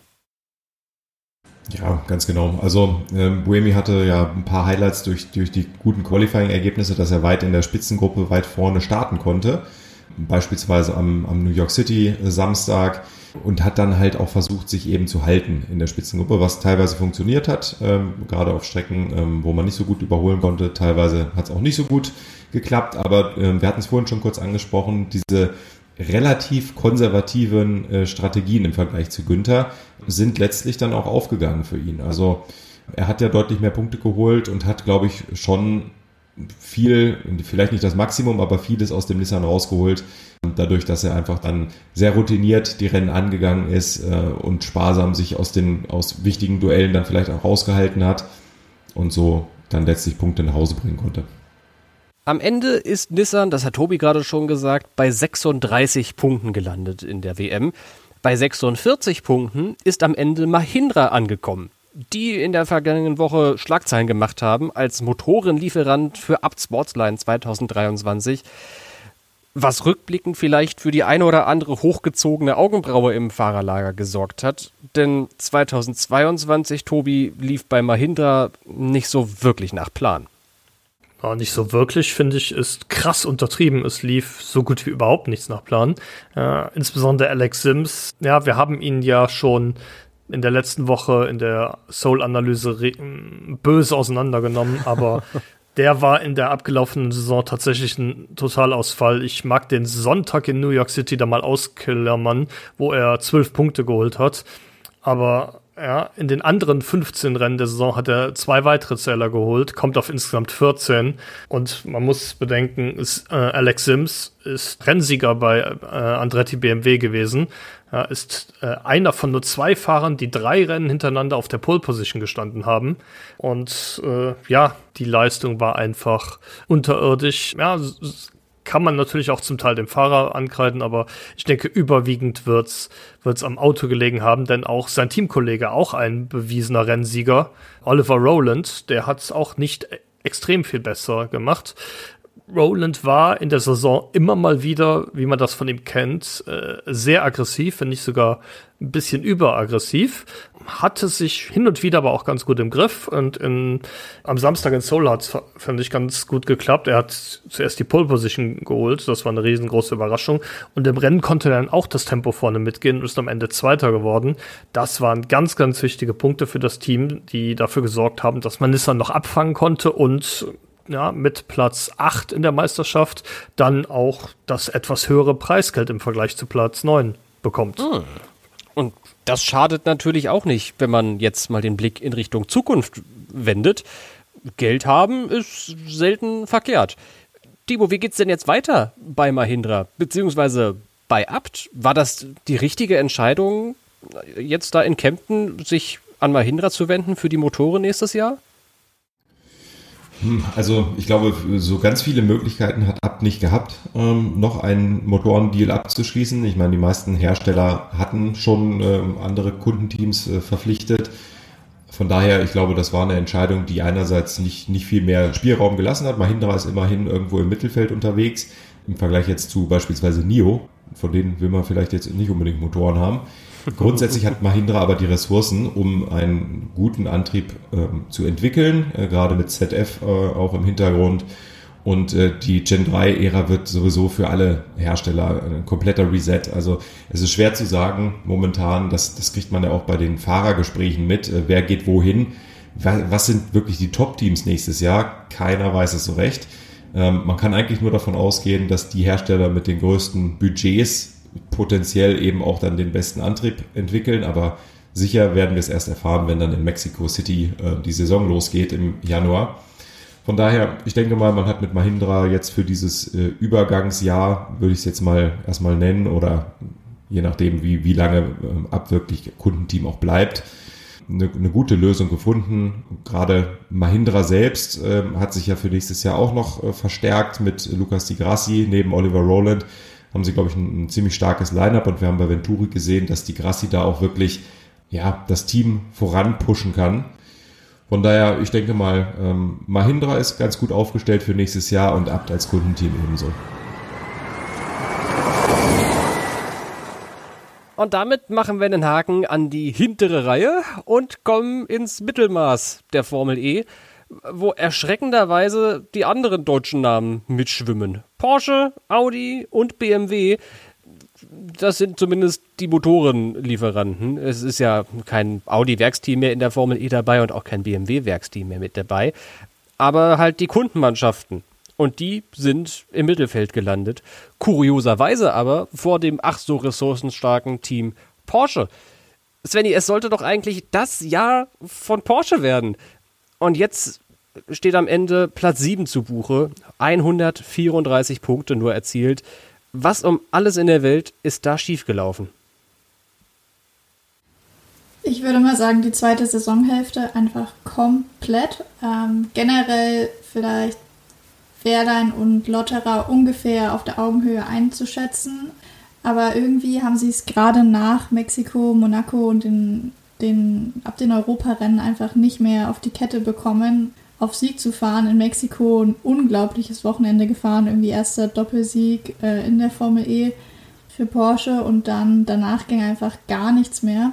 [SPEAKER 4] Ja, ganz genau. Also äh, Buemi hatte ja ein paar Highlights durch, durch die guten Qualifying-Ergebnisse, dass er weit in der Spitzengruppe weit vorne starten konnte beispielsweise am, am New York City Samstag und hat dann halt auch versucht, sich eben zu halten in der Spitzengruppe, was teilweise funktioniert hat, ähm, gerade auf Strecken, ähm, wo man nicht so gut überholen konnte. Teilweise hat es auch nicht so gut geklappt, aber ähm, wir hatten es vorhin schon kurz angesprochen, diese relativ konservativen äh, Strategien im Vergleich zu Günther sind letztlich dann auch aufgegangen für ihn. Also er hat ja deutlich mehr Punkte geholt und hat, glaube ich, schon viel, vielleicht nicht das Maximum, aber vieles aus dem Nissan rausgeholt. Dadurch, dass er einfach dann sehr routiniert die Rennen angegangen ist äh, und sparsam sich aus den aus wichtigen Duellen dann vielleicht auch rausgehalten hat und so dann letztlich Punkte nach Hause bringen konnte.
[SPEAKER 1] Am Ende ist Nissan, das hat Tobi gerade schon gesagt, bei 36 Punkten gelandet in der WM. Bei 46 Punkten ist am Ende Mahindra angekommen die in der vergangenen Woche Schlagzeilen gemacht haben als Motorenlieferant für Abt Sportsline 2023. Was rückblickend vielleicht für die eine oder andere hochgezogene Augenbraue im Fahrerlager gesorgt hat. Denn 2022, Tobi, lief bei Mahindra nicht so wirklich nach Plan.
[SPEAKER 2] Ja, nicht so wirklich, finde ich, ist krass untertrieben. Es lief so gut wie überhaupt nichts nach Plan. Äh, insbesondere Alex Sims. Ja, wir haben ihn ja schon in der letzten Woche in der Soul-Analyse böse auseinandergenommen, aber der war in der abgelaufenen Saison tatsächlich ein Totalausfall. Ich mag den Sonntag in New York City da mal ausklammern, wo er zwölf Punkte geholt hat. Aber ja, in den anderen 15 Rennen der Saison hat er zwei weitere Zähler geholt, kommt auf insgesamt 14. Und man muss bedenken, ist, äh, Alex Sims ist Rennsieger bei äh, Andretti BMW gewesen. Er ist äh, einer von nur zwei Fahrern, die drei Rennen hintereinander auf der Pole Position gestanden haben. Und äh, ja, die Leistung war einfach unterirdisch. Ja, kann man natürlich auch zum Teil dem Fahrer ankreiden, aber ich denke, überwiegend wird's wird's am Auto gelegen haben, denn auch sein Teamkollege, auch ein bewiesener Rennsieger, Oliver Rowland, der hat's auch nicht extrem viel besser gemacht. Roland war in der Saison immer mal wieder, wie man das von ihm kennt, äh, sehr aggressiv, wenn nicht sogar ein bisschen überaggressiv. Hatte sich hin und wieder aber auch ganz gut im Griff und in, am Samstag in Seoul hat es, fand ich, ganz gut geklappt. Er hat zuerst die Pole Position geholt, das war eine riesengroße Überraschung. Und im Rennen konnte er dann auch das Tempo vorne mitgehen und ist am Ende Zweiter geworden. Das waren ganz, ganz wichtige Punkte für das Team, die dafür gesorgt haben, dass man Nissan noch abfangen konnte und ja, mit Platz 8 in der Meisterschaft dann auch das etwas höhere Preisgeld im Vergleich zu Platz 9 bekommt. Hm.
[SPEAKER 1] Und das schadet natürlich auch nicht, wenn man jetzt mal den Blick in Richtung Zukunft wendet. Geld haben ist selten verkehrt. Timo, wie geht's denn jetzt weiter bei Mahindra? Beziehungsweise bei Abt? War das die richtige Entscheidung, jetzt da in Kempten sich an Mahindra zu wenden für die Motoren nächstes Jahr?
[SPEAKER 4] Hm, also ich glaube, so ganz viele Möglichkeiten hat Abt nicht gehabt, ähm, noch einen Motorendeal abzuschließen. Ich meine, die meisten Hersteller hatten schon ähm, andere Kundenteams äh, verpflichtet. Von daher, ich glaube, das war eine Entscheidung, die einerseits nicht, nicht viel mehr Spielraum gelassen hat. Mahindra ist immerhin irgendwo im Mittelfeld unterwegs, im Vergleich jetzt zu beispielsweise NIO. Von denen will man vielleicht jetzt nicht unbedingt Motoren haben. Grundsätzlich hat Mahindra aber die Ressourcen, um einen guten Antrieb ähm, zu entwickeln, äh, gerade mit ZF äh, auch im Hintergrund. Und äh, die Gen 3-Ära wird sowieso für alle Hersteller ein kompletter Reset. Also es ist schwer zu sagen momentan, das, das kriegt man ja auch bei den Fahrergesprächen mit, äh, wer geht wohin. Was sind wirklich die Top-Teams nächstes Jahr? Keiner weiß es so recht. Ähm, man kann eigentlich nur davon ausgehen, dass die Hersteller mit den größten Budgets potenziell eben auch dann den besten Antrieb entwickeln, aber sicher werden wir es erst erfahren, wenn dann in Mexico City äh, die Saison losgeht im Januar. Von daher, ich denke mal, man hat mit Mahindra jetzt für dieses äh, Übergangsjahr, würde ich es jetzt mal erstmal nennen, oder je nachdem, wie, wie lange äh, ab wirklich Kundenteam auch bleibt, eine, eine gute Lösung gefunden. Gerade Mahindra selbst äh, hat sich ja für nächstes Jahr auch noch äh, verstärkt mit Lucas Di Grassi neben Oliver Rowland. Haben sie, glaube ich, ein, ein ziemlich starkes Line-up und wir haben bei Venturi gesehen, dass Di Grassi da auch wirklich ja, das Team voranpushen kann. Von daher, ich denke mal, ähm, Mahindra ist ganz gut aufgestellt für nächstes Jahr und Abt als Kundenteam ebenso.
[SPEAKER 1] Und damit machen wir einen Haken an die hintere Reihe und kommen ins Mittelmaß der Formel E, wo erschreckenderweise die anderen deutschen Namen mitschwimmen. Porsche, Audi und BMW. Das sind zumindest die Motorenlieferanten. Es ist ja kein Audi-Werksteam mehr in der Formel E dabei und auch kein BMW-Werksteam mehr mit dabei. Aber halt die Kundenmannschaften und die sind im Mittelfeld gelandet. Kurioserweise aber vor dem ach so ressourcenstarken Team Porsche. Svenny, es sollte doch eigentlich das Jahr von Porsche werden. Und jetzt steht am Ende Platz 7 zu Buche. 134 Punkte nur erzielt. Was um alles in der Welt ist da schiefgelaufen?
[SPEAKER 3] Ich würde mal sagen, die zweite Saisonhälfte einfach komplett. Ähm, generell vielleicht Wehrlein und Lotterer ungefähr auf der Augenhöhe einzuschätzen. Aber irgendwie haben sie es gerade nach Mexiko, Monaco und den, den, ab den Europarennen einfach nicht mehr auf die Kette bekommen, auf Sieg zu fahren. In Mexiko ein unglaubliches Wochenende gefahren, irgendwie erster Doppelsieg äh, in der Formel E für Porsche und dann danach ging einfach gar nichts mehr.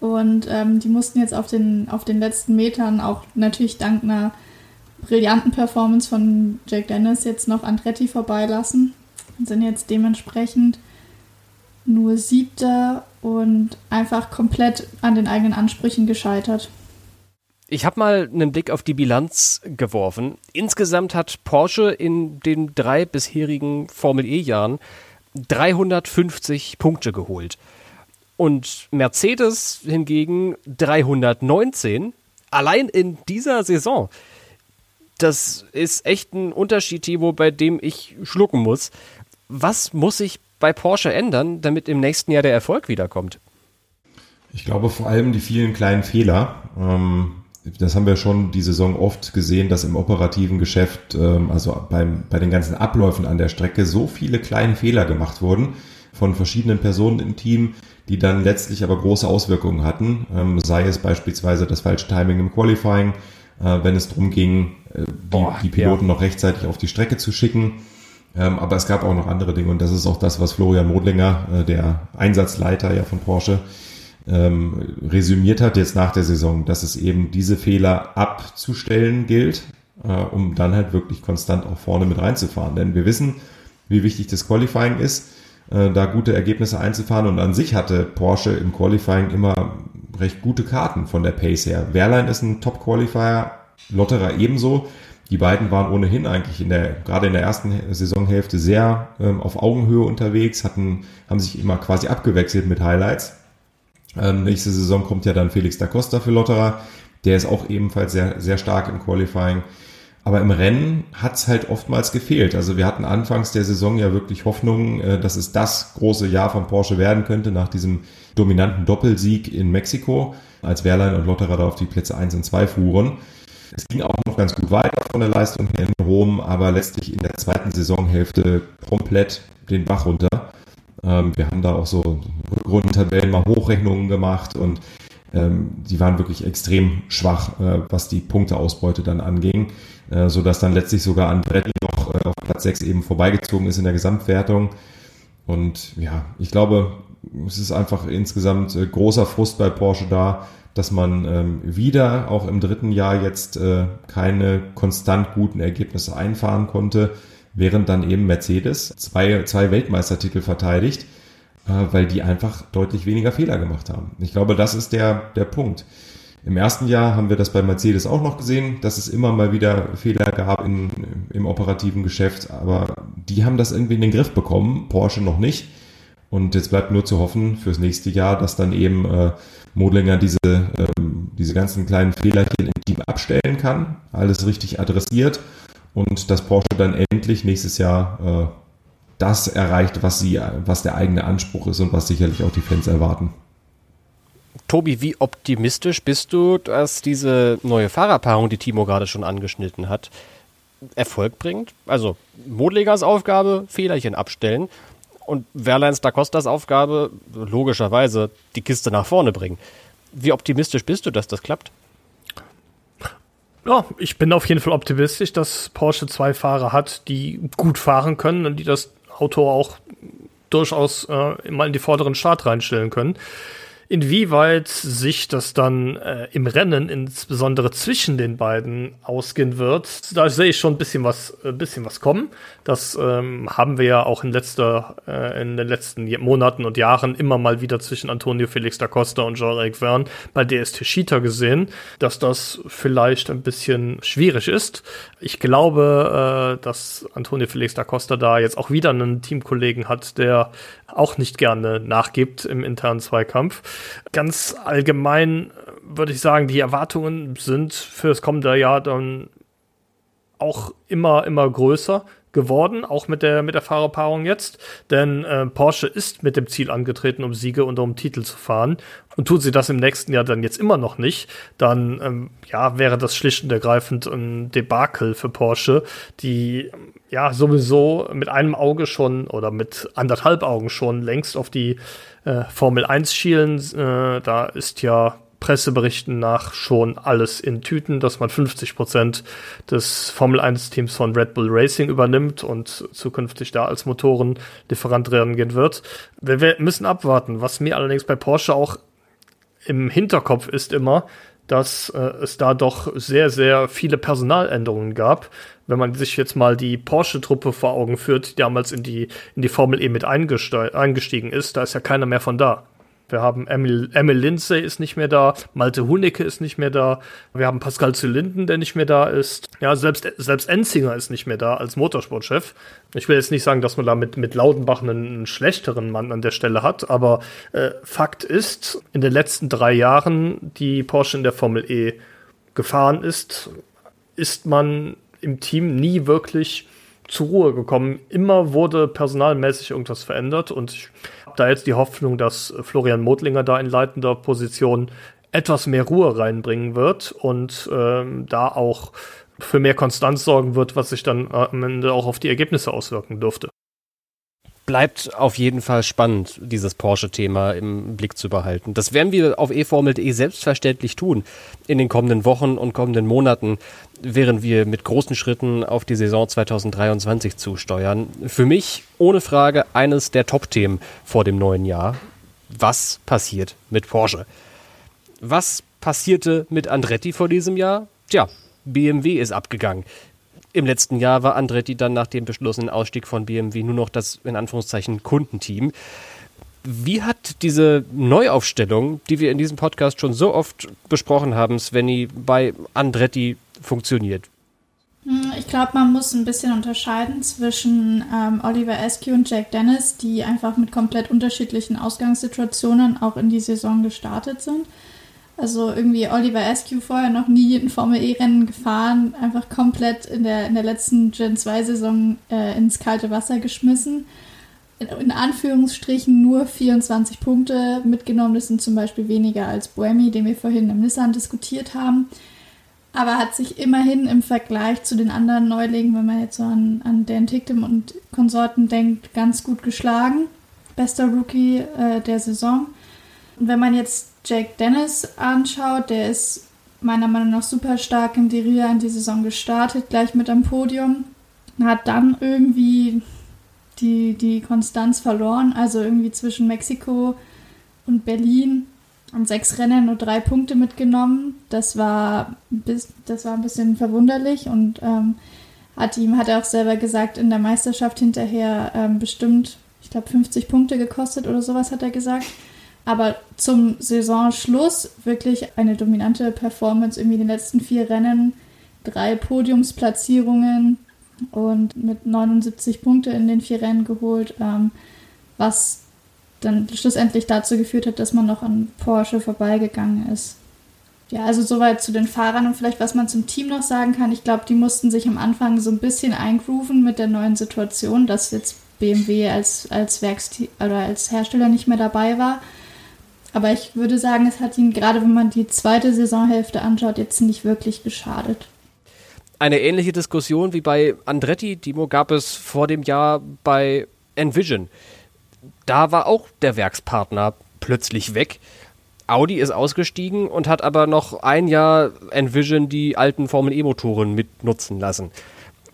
[SPEAKER 3] Und ähm, die mussten jetzt auf den, auf den letzten Metern auch natürlich dank einer brillanten Performance von Jack Dennis jetzt noch Andretti vorbeilassen und sind jetzt dementsprechend nur siebter und einfach komplett an den eigenen Ansprüchen gescheitert.
[SPEAKER 1] Ich habe mal einen Blick auf die Bilanz geworfen. Insgesamt hat Porsche in den drei bisherigen Formel E-Jahren 350 Punkte geholt. Und Mercedes hingegen 319, allein in dieser Saison das ist echt ein Unterschied, Thibaut, bei dem ich schlucken muss. Was muss sich bei Porsche ändern, damit im nächsten Jahr der Erfolg wiederkommt?
[SPEAKER 4] Ich glaube vor allem die vielen kleinen Fehler. Ähm, das haben wir schon die Saison oft gesehen, dass im operativen Geschäft, ähm, also beim, bei den ganzen Abläufen an der Strecke, so viele kleine Fehler gemacht wurden von verschiedenen Personen im Team, die dann letztlich aber große Auswirkungen hatten. Ähm, sei es beispielsweise das falsche Timing im Qualifying, äh, wenn es darum ging, äh, die, Boah, die, Piloten ja. noch rechtzeitig auf die Strecke zu schicken. Ähm, aber es gab auch noch andere Dinge und das ist auch das, was Florian Modlinger, äh, der Einsatzleiter ja von Porsche, ähm, resümiert hat jetzt nach der Saison, dass es eben diese Fehler abzustellen gilt, äh, um dann halt wirklich konstant auch vorne mit reinzufahren. Denn wir wissen, wie wichtig das Qualifying ist, äh, da gute Ergebnisse einzufahren und an sich hatte Porsche im Qualifying immer recht gute Karten von der Pace her. Wehrlein ist ein Top-Qualifier, Lotterer ebenso. Die beiden waren ohnehin eigentlich in der, gerade in der ersten Saisonhälfte sehr ähm, auf Augenhöhe unterwegs, hatten, haben sich immer quasi abgewechselt mit Highlights. Ähm, nächste Saison kommt ja dann Felix da Costa für Lotterer. Der ist auch ebenfalls sehr, sehr stark im Qualifying. Aber im Rennen hat es halt oftmals gefehlt. Also wir hatten anfangs der Saison ja wirklich Hoffnung, äh, dass es das große Jahr von Porsche werden könnte nach diesem dominanten Doppelsieg in Mexiko, als Wehrlein und Lotterer da auf die Plätze 1 und 2 fuhren. Es ging auch noch ganz gut weiter von der Leistung her in Rom, aber letztlich in der zweiten Saisonhälfte komplett den Bach runter. Ähm, wir haben da auch so Rückrundentabellen mal Hochrechnungen gemacht und ähm, die waren wirklich extrem schwach, äh, was die Punkteausbeute dann anging, äh, so dass dann letztlich sogar Andretti noch äh, auf Platz 6 eben vorbeigezogen ist in der Gesamtwertung. Und ja, ich glaube, es ist einfach insgesamt äh, großer Frust bei Porsche da, dass man ähm, wieder auch im dritten Jahr jetzt äh, keine konstant guten Ergebnisse einfahren konnte, während dann eben Mercedes zwei, zwei Weltmeistertitel verteidigt, äh, weil die einfach deutlich weniger Fehler gemacht haben. Ich glaube, das ist der, der Punkt. Im ersten Jahr haben wir das bei Mercedes auch noch gesehen, dass es immer mal wieder Fehler gab in, im operativen Geschäft, aber die haben das irgendwie in den Griff bekommen, Porsche noch nicht. Und jetzt bleibt nur zu hoffen fürs nächste Jahr, dass dann eben äh, Modlinger diese, ähm, diese ganzen kleinen Fehlerchen im Team abstellen kann, alles richtig adressiert und dass Porsche dann endlich nächstes Jahr äh, das erreicht, was, sie, was der eigene Anspruch ist und was sicherlich auch die Fans erwarten.
[SPEAKER 1] Tobi, wie optimistisch bist du, dass diese neue Fahrerpaarung, die Timo gerade schon angeschnitten hat, Erfolg bringt? Also Modlegers Aufgabe, Fehlerchen abstellen und Verlines da Costas Aufgabe, logischerweise die Kiste nach vorne bringen. Wie optimistisch bist du, dass das klappt?
[SPEAKER 2] Ja, ich bin auf jeden Fall optimistisch, dass Porsche zwei Fahrer hat, die gut fahren können und die das Auto auch durchaus äh, mal in die vorderen Start reinstellen können. Inwieweit sich das dann äh, im Rennen, insbesondere zwischen den beiden, ausgehen wird, da sehe ich schon ein bisschen was, ein bisschen was kommen. Das ähm, haben wir ja auch in, letzter, äh, in den letzten Monaten und Jahren immer mal wieder zwischen Antonio Felix da Costa und Jean-Eric Verne bei DST Cheetah gesehen, dass das vielleicht ein bisschen schwierig ist. Ich glaube, äh, dass Antonio Felix da Costa da jetzt auch wieder einen Teamkollegen hat, der auch nicht gerne nachgibt im internen Zweikampf. Ganz allgemein würde ich sagen, die Erwartungen sind für das kommende Jahr dann auch immer, immer größer geworden, auch mit der, mit der Fahrerpaarung jetzt. Denn äh, Porsche ist mit dem Ziel angetreten, um Siege und um Titel zu fahren. Und tut sie das im nächsten Jahr dann jetzt immer noch nicht, dann ähm, ja, wäre das schlicht und ergreifend ein Debakel für Porsche, die ja sowieso mit einem Auge schon oder mit anderthalb Augen schon längst auf die äh, Formel 1 schielen. Äh, da ist ja Presseberichten nach schon alles in Tüten, dass man 50 Prozent des Formel 1 Teams von Red Bull Racing übernimmt und zukünftig da als Motorenlieferant gehen wird. Wir, wir müssen abwarten. Was mir allerdings bei Porsche auch im Hinterkopf ist immer, dass äh, es da doch sehr, sehr viele Personaländerungen gab. Wenn man sich jetzt mal die Porsche-Truppe vor Augen führt, die damals in die, in die Formel E mit eingestiegen ist, da ist ja keiner mehr von da. Wir haben Emil, Emil Lindsay ist nicht mehr da, Malte Hunecke ist nicht mehr da, wir haben Pascal Zylinden, der nicht mehr da ist. Ja, selbst, selbst Enzinger ist nicht mehr da als Motorsportchef. Ich will jetzt nicht sagen, dass man da mit, mit Laudenbach einen, einen schlechteren Mann an der Stelle hat, aber äh, Fakt ist, in den letzten drei Jahren, die Porsche in der Formel E gefahren ist, ist man im Team nie wirklich zur Ruhe gekommen. Immer wurde personalmäßig irgendwas verändert und ich habe da jetzt die Hoffnung, dass Florian Modlinger da in leitender Position etwas mehr Ruhe reinbringen wird und ähm, da auch für mehr Konstanz sorgen wird, was sich dann am Ende auch auf die Ergebnisse auswirken dürfte
[SPEAKER 1] bleibt auf jeden Fall spannend, dieses Porsche-Thema im Blick zu behalten. Das werden wir auf eFormel.de selbstverständlich tun in den kommenden Wochen und kommenden Monaten, während wir mit großen Schritten auf die Saison 2023 zusteuern. Für mich ohne Frage eines der Top-Themen vor dem neuen Jahr. Was passiert mit Porsche? Was passierte mit Andretti vor diesem Jahr? Tja, BMW ist abgegangen. Im letzten Jahr war Andretti dann nach dem beschlossenen Ausstieg von BMW nur noch das in Anführungszeichen Kundenteam. Wie hat diese Neuaufstellung, die wir in diesem Podcast schon so oft besprochen haben, Svenny, bei Andretti funktioniert?
[SPEAKER 3] Hm, ich glaube, man muss ein bisschen unterscheiden zwischen ähm, Oliver Askew und Jack Dennis, die einfach mit komplett unterschiedlichen Ausgangssituationen auch in die Saison gestartet sind. Also irgendwie Oliver Askew vorher noch nie ein Formel-E-Rennen gefahren, einfach komplett in der, in der letzten Gen 2-Saison äh, ins kalte Wasser geschmissen. In, in, Anführungsstrichen nur 24 Punkte mitgenommen. Das sind zum Beispiel weniger als Boemi, den wir vorhin im Nissan diskutiert haben. Aber hat sich immerhin im Vergleich zu den anderen Neulingen, wenn man jetzt so an, an Dan Ticktum und Konsorten denkt, ganz gut geschlagen. Bester Rookie äh, der Saison. Und wenn man jetzt Jack Dennis anschaut, der ist meiner Meinung nach super stark in die Ria in die Saison gestartet, gleich mit am Podium. Hat dann irgendwie die, die Konstanz verloren, also irgendwie zwischen Mexiko und Berlin an sechs Rennen nur drei Punkte mitgenommen. Das war, das war ein bisschen verwunderlich und ähm, hat ihm, hat er auch selber gesagt, in der Meisterschaft hinterher ähm, bestimmt, ich glaube, 50 Punkte gekostet oder sowas, hat er gesagt. Aber zum Saisonschluss wirklich eine dominante Performance, irgendwie in den letzten vier Rennen, drei Podiumsplatzierungen und mit 79 Punkte in den vier Rennen geholt, ähm, was dann schlussendlich dazu geführt hat, dass man noch an Porsche vorbeigegangen ist. Ja, also soweit zu den Fahrern und vielleicht was man zum Team noch sagen kann. Ich glaube, die mussten sich am Anfang so ein bisschen eingrooven mit der neuen Situation, dass jetzt BMW als, als Werksteam oder als Hersteller nicht mehr dabei war. Aber ich würde sagen, es hat ihn gerade, wenn man die zweite Saisonhälfte anschaut, jetzt nicht wirklich geschadet.
[SPEAKER 1] Eine ähnliche Diskussion wie bei Andretti, Timo, gab es vor dem Jahr bei Envision. Da war auch der Werkspartner plötzlich weg. Audi ist ausgestiegen und hat aber noch ein Jahr Envision die alten Formel E-Motoren mitnutzen lassen.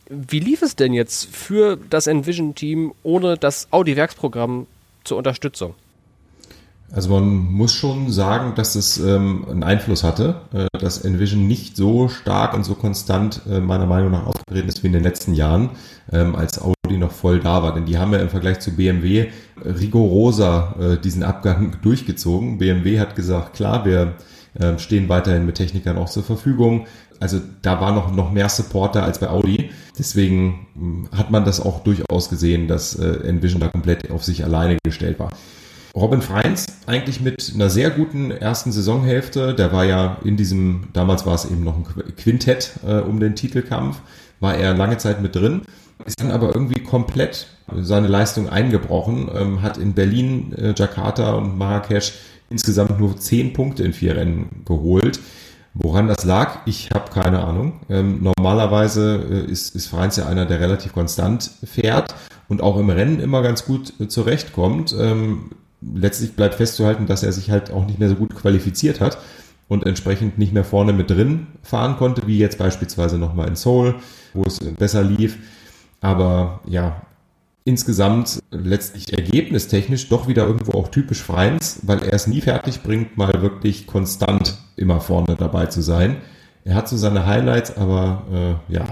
[SPEAKER 1] Wie lief es denn jetzt für das Envision-Team ohne das Audi-Werksprogramm zur Unterstützung?
[SPEAKER 4] Also man muss schon sagen, dass es ähm, einen Einfluss hatte, äh, dass Envision nicht so stark und so konstant äh, meiner Meinung nach aufgetreten ist wie in den letzten Jahren, ähm, als Audi noch voll da war. Denn die haben ja im Vergleich zu BMW rigoroser äh, diesen Abgang durchgezogen. BMW hat gesagt, klar, wir äh, stehen weiterhin mit Technikern auch zur Verfügung. Also da war noch, noch mehr Supporter als bei Audi. Deswegen hm, hat man das auch durchaus gesehen, dass äh, Envision da komplett auf sich alleine gestellt war. Robin Freins eigentlich mit einer sehr guten ersten Saisonhälfte. Der war ja in diesem, damals war es eben noch ein Quintett äh, um den Titelkampf, war er lange Zeit mit drin, ist dann aber irgendwie komplett seine Leistung eingebrochen, ähm, hat in Berlin, äh, Jakarta und Marrakesch insgesamt nur zehn Punkte in vier Rennen geholt. Woran das lag, ich habe keine Ahnung. Ähm, normalerweise äh, ist, ist Freins ja einer, der relativ konstant fährt und auch im Rennen immer ganz gut äh, zurechtkommt. Ähm, letztlich bleibt festzuhalten, dass er sich halt auch nicht mehr so gut qualifiziert hat und entsprechend nicht mehr vorne mit drin fahren konnte, wie jetzt beispielsweise nochmal in Seoul, wo es besser lief. Aber ja, insgesamt letztlich ergebnistechnisch doch wieder irgendwo auch typisch Freins, weil er es nie fertig bringt, mal wirklich konstant immer vorne dabei zu sein. Er hat so seine Highlights, aber äh, ja.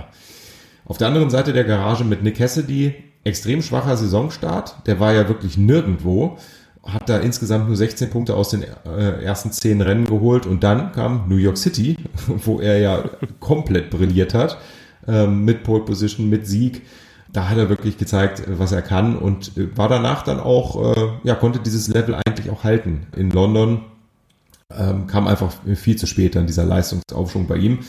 [SPEAKER 4] Auf der anderen Seite der Garage mit Nick Cassidy, extrem schwacher Saisonstart. Der war ja wirklich nirgendwo hat da insgesamt nur 16 Punkte aus den äh, ersten 10 Rennen geholt und dann kam New York City, wo er ja komplett brilliert hat, ähm, mit Pole Position, mit Sieg. Da hat er wirklich gezeigt, was er kann und äh, war danach dann auch, äh, ja, konnte dieses Level eigentlich auch halten. In London ähm, kam einfach viel zu spät dann dieser Leistungsaufschwung bei ihm.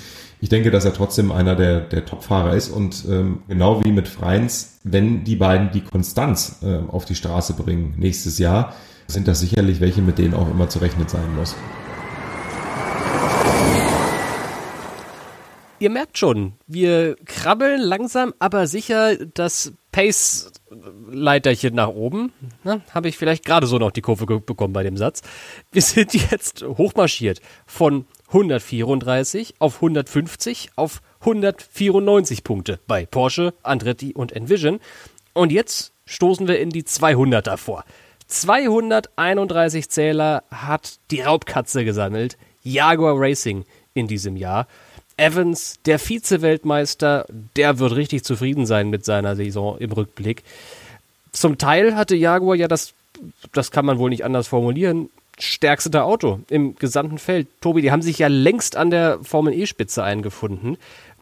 [SPEAKER 4] Ich denke, dass er trotzdem einer der, der Top-Fahrer ist und ähm, genau wie mit Freins, wenn die beiden die Konstanz äh, auf die Straße bringen nächstes Jahr, sind das sicherlich welche, mit denen auch immer zu rechnen sein muss.
[SPEAKER 1] Ihr merkt schon, wir krabbeln langsam, aber sicher das Pace-Leiterchen nach oben. Habe ich vielleicht gerade so noch die Kurve bekommen bei dem Satz. Wir sind jetzt hochmarschiert von 134 auf 150 auf 194 Punkte bei Porsche, Andretti und Envision. Und jetzt stoßen wir in die 200er vor. 231 Zähler hat die Raubkatze gesammelt. Jaguar Racing in diesem Jahr. Evans, der Vize-Weltmeister, der wird richtig zufrieden sein mit seiner Saison im Rückblick. Zum Teil hatte Jaguar ja das, das kann man wohl nicht anders formulieren, stärkste Auto im gesamten Feld. Tobi, die haben sich ja längst an der Formel E-Spitze eingefunden.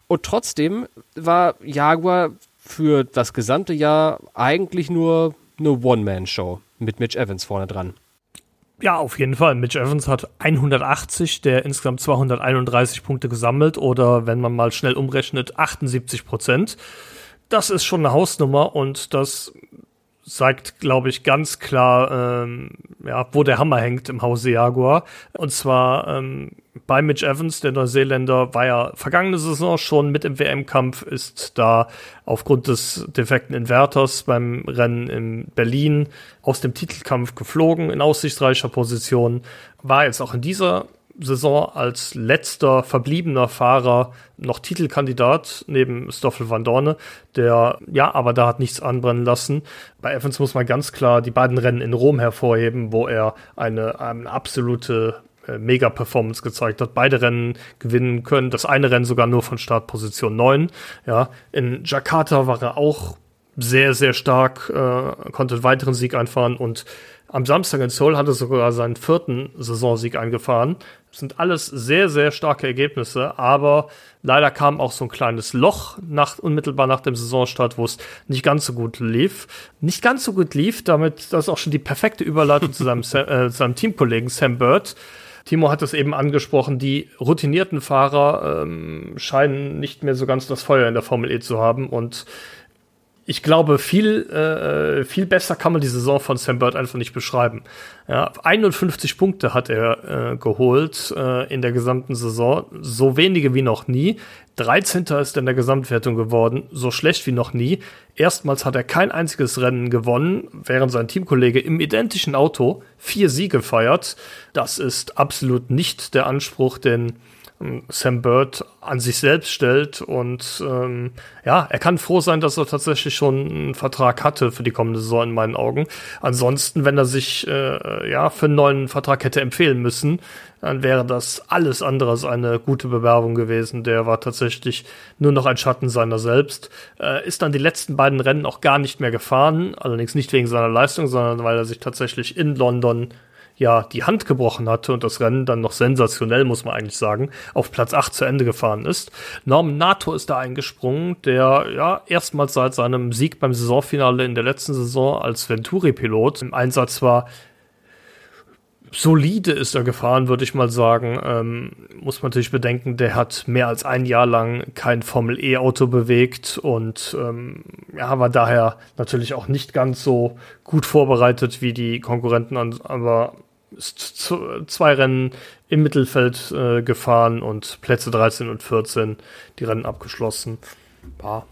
[SPEAKER 1] Und trotzdem war Jaguar für das gesamte Jahr eigentlich nur eine One-Man-Show mit Mitch Evans vorne dran.
[SPEAKER 2] Ja, auf jeden Fall. Mitch Evans hat 180 der insgesamt 231 Punkte gesammelt oder wenn man mal schnell umrechnet, 78 Prozent. Das ist schon eine Hausnummer und das zeigt, glaube ich, ganz klar, ähm, ja, wo der Hammer hängt im Hause Jaguar. Und zwar ähm, bei Mitch Evans, der Neuseeländer, war ja vergangene Saison schon mit im WM-Kampf, ist da aufgrund des defekten Inverters beim Rennen in Berlin aus dem Titelkampf geflogen in aussichtsreicher Position, war jetzt auch in dieser Saison als letzter verbliebener Fahrer noch Titelkandidat neben Stoffel van Dorne, der ja, aber da hat nichts anbrennen lassen. Bei Evans muss man ganz klar die beiden Rennen in Rom hervorheben, wo er eine, eine absolute äh, Mega-Performance gezeigt hat. Beide Rennen gewinnen können. Das eine Rennen sogar nur von Startposition 9. Ja, in Jakarta war er auch sehr, sehr stark, äh, konnte einen weiteren Sieg einfahren und am Samstag in Seoul hatte sogar seinen vierten Saisonsieg eingefahren. Sind alles sehr, sehr starke Ergebnisse, aber leider kam auch so ein kleines Loch nach, unmittelbar nach dem Saisonstart, wo es nicht ganz so gut lief. Nicht ganz so gut lief, damit das ist auch schon die perfekte Überleitung zu seinem, äh, seinem Teamkollegen Sam Bird. Timo hat es eben angesprochen, die routinierten Fahrer ähm, scheinen nicht mehr so ganz das Feuer in der Formel E zu haben und ich glaube, viel, äh, viel besser kann man die Saison von Sam Bird einfach nicht beschreiben. Ja, 51 Punkte hat er äh, geholt äh, in der gesamten Saison, so wenige wie noch nie. 13. ist er in der Gesamtwertung geworden, so schlecht wie noch nie. Erstmals hat er kein einziges Rennen gewonnen, während sein Teamkollege im identischen Auto vier Siege feiert. Das ist absolut nicht der Anspruch, den Sam Bird an sich selbst stellt. Und ähm, ja, er kann froh sein, dass er tatsächlich schon einen Vertrag hatte für die kommende Saison in meinen Augen. Ansonsten, wenn er sich äh, ja für einen neuen Vertrag hätte empfehlen müssen, dann wäre das alles andere als eine gute Bewerbung gewesen. Der war tatsächlich nur noch ein Schatten seiner selbst. Äh, ist dann die letzten beiden Rennen auch gar nicht mehr gefahren, allerdings nicht wegen seiner Leistung, sondern weil er sich tatsächlich in London ja die Hand gebrochen hatte und das Rennen dann noch sensationell, muss man eigentlich sagen, auf Platz 8 zu Ende gefahren ist. Norman Nato ist da eingesprungen, der ja erstmals seit seinem Sieg beim Saisonfinale in der letzten Saison als Venturi-Pilot im Einsatz war. Solide ist er gefahren, würde ich mal sagen. Ähm, muss man natürlich bedenken, der hat mehr als ein Jahr lang kein Formel-E-Auto bewegt und ähm, ja, war daher natürlich auch nicht ganz so gut vorbereitet wie die Konkurrenten, aber zwei Rennen im Mittelfeld äh, gefahren und Plätze 13 und 14 die Rennen abgeschlossen. War,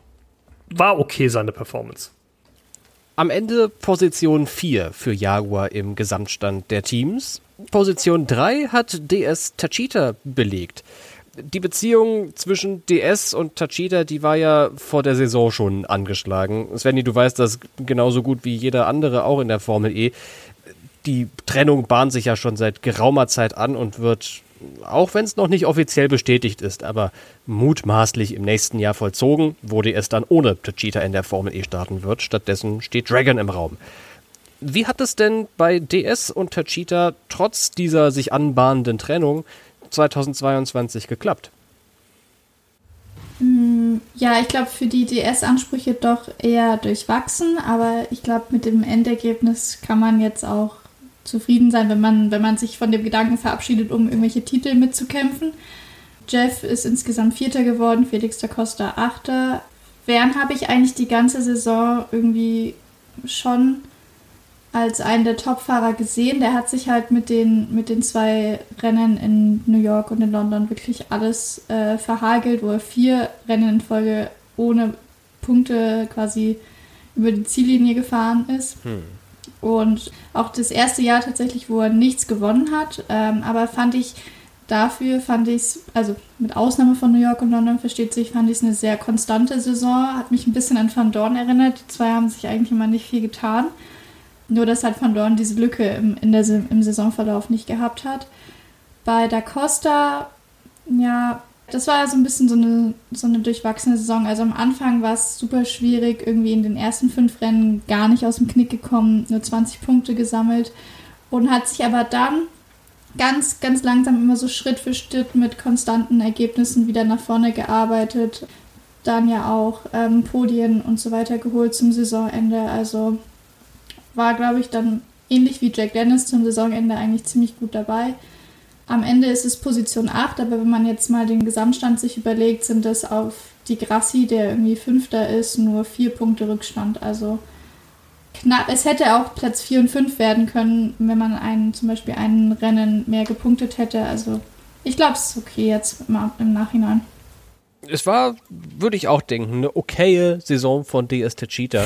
[SPEAKER 2] war okay seine Performance.
[SPEAKER 1] Am Ende Position 4 für Jaguar im Gesamtstand der Teams. Position 3 hat DS Tachita belegt. Die Beziehung zwischen DS und Tachita, die war ja vor der Saison schon angeschlagen. Svenny, du weißt das genauso gut wie jeder andere auch in der Formel E die Trennung bahnt sich ja schon seit geraumer Zeit an und wird, auch wenn es noch nicht offiziell bestätigt ist, aber mutmaßlich im nächsten Jahr vollzogen, wo es dann ohne Tachita in der Formel E starten wird. Stattdessen steht Dragon im Raum. Wie hat es denn bei DS und Tachita trotz dieser sich anbahnenden Trennung 2022 geklappt?
[SPEAKER 3] Mm, ja, ich glaube, für die DS-Ansprüche doch eher durchwachsen, aber ich glaube, mit dem Endergebnis kann man jetzt auch zufrieden sein, wenn man, wenn man sich von dem Gedanken verabschiedet, um irgendwelche Titel mitzukämpfen. Jeff ist insgesamt Vierter geworden, Felix da Costa Achter. Wern habe ich eigentlich die ganze Saison irgendwie schon als einen der Topfahrer gesehen. Der hat sich halt mit den, mit den zwei Rennen in New York und in London wirklich alles äh, verhagelt, wo er vier Rennen in Folge ohne Punkte quasi über die Ziellinie gefahren ist. Hm. Und auch das erste Jahr tatsächlich, wo er nichts gewonnen hat. Ähm, aber fand ich dafür, fand ich es, also mit Ausnahme von New York und London versteht sich, fand ich es eine sehr konstante Saison. Hat mich ein bisschen an Van Dorn erinnert. Die zwei haben sich eigentlich immer nicht viel getan. Nur, dass halt Van Dorn diese Lücke im, in der, im Saisonverlauf nicht gehabt hat. Bei Da Costa, ja, das war so ein bisschen so eine, so eine durchwachsene Saison. Also am Anfang war es super schwierig, irgendwie in den ersten fünf Rennen gar nicht aus dem Knick gekommen, nur 20 Punkte gesammelt und hat sich aber dann ganz, ganz langsam immer so Schritt für Schritt mit konstanten Ergebnissen wieder nach vorne gearbeitet. Dann ja auch ähm, Podien und so weiter geholt zum Saisonende. Also war, glaube ich, dann ähnlich wie Jack Dennis zum Saisonende eigentlich ziemlich gut dabei. Am Ende ist es Position 8, aber wenn man jetzt mal den Gesamtstand sich überlegt, sind das auf die Grassi, der irgendwie Fünfter ist, nur vier Punkte Rückstand. Also knapp. Es hätte auch Platz 4 und 5 werden können, wenn man einen, zum Beispiel einen Rennen mehr gepunktet hätte. Also ich glaube, es ist okay jetzt im, Nachhinein.
[SPEAKER 1] Es war, würde ich auch denken, eine okaye Saison von DS Techita.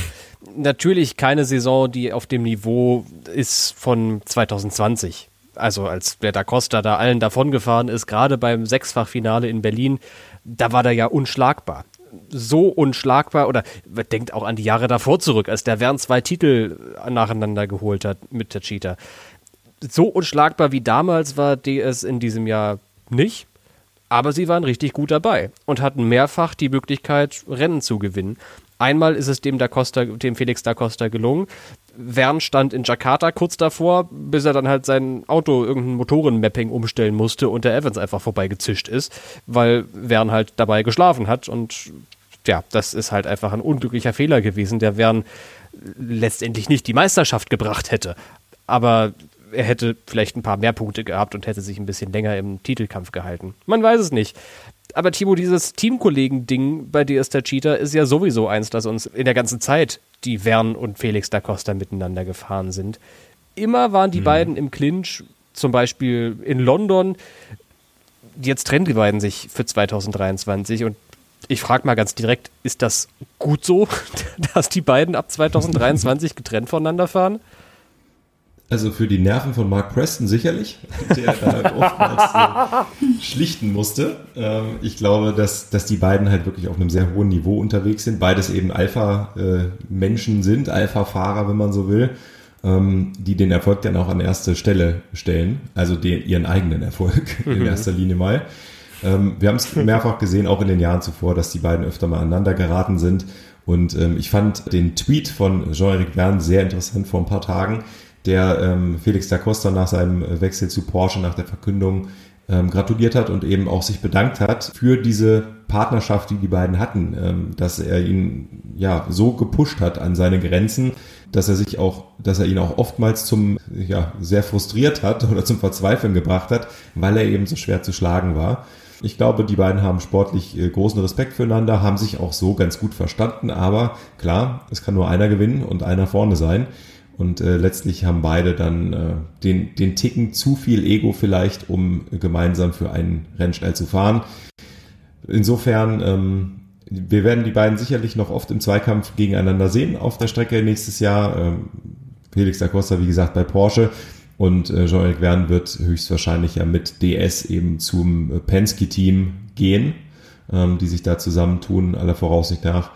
[SPEAKER 1] Natürlich keine Saison, die auf dem Niveau ist von 2020 also als der Da Costa da allen davongefahren ist, gerade beim Sechsfachfinale in Berlin, da war der ja unschlagbar. So unschlagbar, oder denkt auch an die Jahre davor zurück, als der Wern zwei Titel nacheinander geholt hat mit der Cheetah. So unschlagbar wie damals war DS in diesem Jahr nicht. Aber sie waren richtig gut dabei und hatten mehrfach die Möglichkeit, Rennen zu gewinnen. Einmal ist es dem, da Costa, dem Felix da Costa gelungen. Wern stand in Jakarta kurz davor, bis er dann halt sein Auto irgendein Motorenmapping umstellen musste und der Evans einfach vorbeigezischt ist, weil Wern halt dabei geschlafen hat und ja, das ist halt einfach ein unglücklicher Fehler gewesen, der Wern letztendlich nicht die Meisterschaft gebracht hätte. Aber er hätte vielleicht ein paar mehr Punkte gehabt und hätte sich ein bisschen länger im Titelkampf gehalten. Man weiß es nicht. Aber Timo, dieses Teamkollegen-Ding bei DS Cheetah ist ja sowieso eins, das uns in der ganzen Zeit die Wern und Felix da Costa miteinander gefahren sind. Immer waren die mhm. beiden im Clinch, zum Beispiel in London. Jetzt trennen die beiden sich für 2023 und ich frage mal ganz direkt, ist das gut so, dass die beiden ab 2023 getrennt voneinander fahren?
[SPEAKER 4] Also für die Nerven von Mark Preston sicherlich, der da oftmals äh, schlichten musste. Ähm, ich glaube, dass, dass die beiden halt wirklich auf einem sehr hohen Niveau unterwegs sind. Beides eben Alpha-Menschen äh, sind, Alpha-Fahrer, wenn man so will, ähm, die den Erfolg dann auch an erste Stelle stellen. Also den, ihren eigenen Erfolg in mhm. erster Linie mal. Ähm, wir haben es mehrfach gesehen, auch in den Jahren zuvor, dass die beiden öfter mal aneinander geraten sind. Und ähm, ich fand den Tweet von Jean-Éric Verne sehr interessant vor ein paar Tagen der ähm, Felix da Costa nach seinem Wechsel zu Porsche, nach der Verkündung ähm, gratuliert hat und eben auch sich bedankt hat für diese Partnerschaft, die die beiden hatten, ähm, dass er ihn ja so gepusht hat an seine Grenzen, dass er sich auch, dass er ihn auch oftmals zum ja sehr frustriert hat oder zum Verzweifeln gebracht hat, weil er eben so schwer zu schlagen war. Ich glaube, die beiden haben sportlich äh, großen Respekt füreinander, haben sich auch so ganz gut verstanden, aber klar, es kann nur einer gewinnen und einer vorne sein. Und äh, letztlich haben beide dann äh, den, den Ticken zu viel Ego vielleicht, um gemeinsam für einen Rennen schnell zu fahren. Insofern, ähm, wir werden die beiden sicherlich noch oft im Zweikampf gegeneinander sehen auf der Strecke nächstes Jahr. Ähm, Felix da Costa, wie gesagt, bei Porsche. Und äh, Jean-Eric Verne wird höchstwahrscheinlich ja mit DS eben zum Penske-Team gehen, ähm, die sich da zusammentun, aller Voraussicht nach.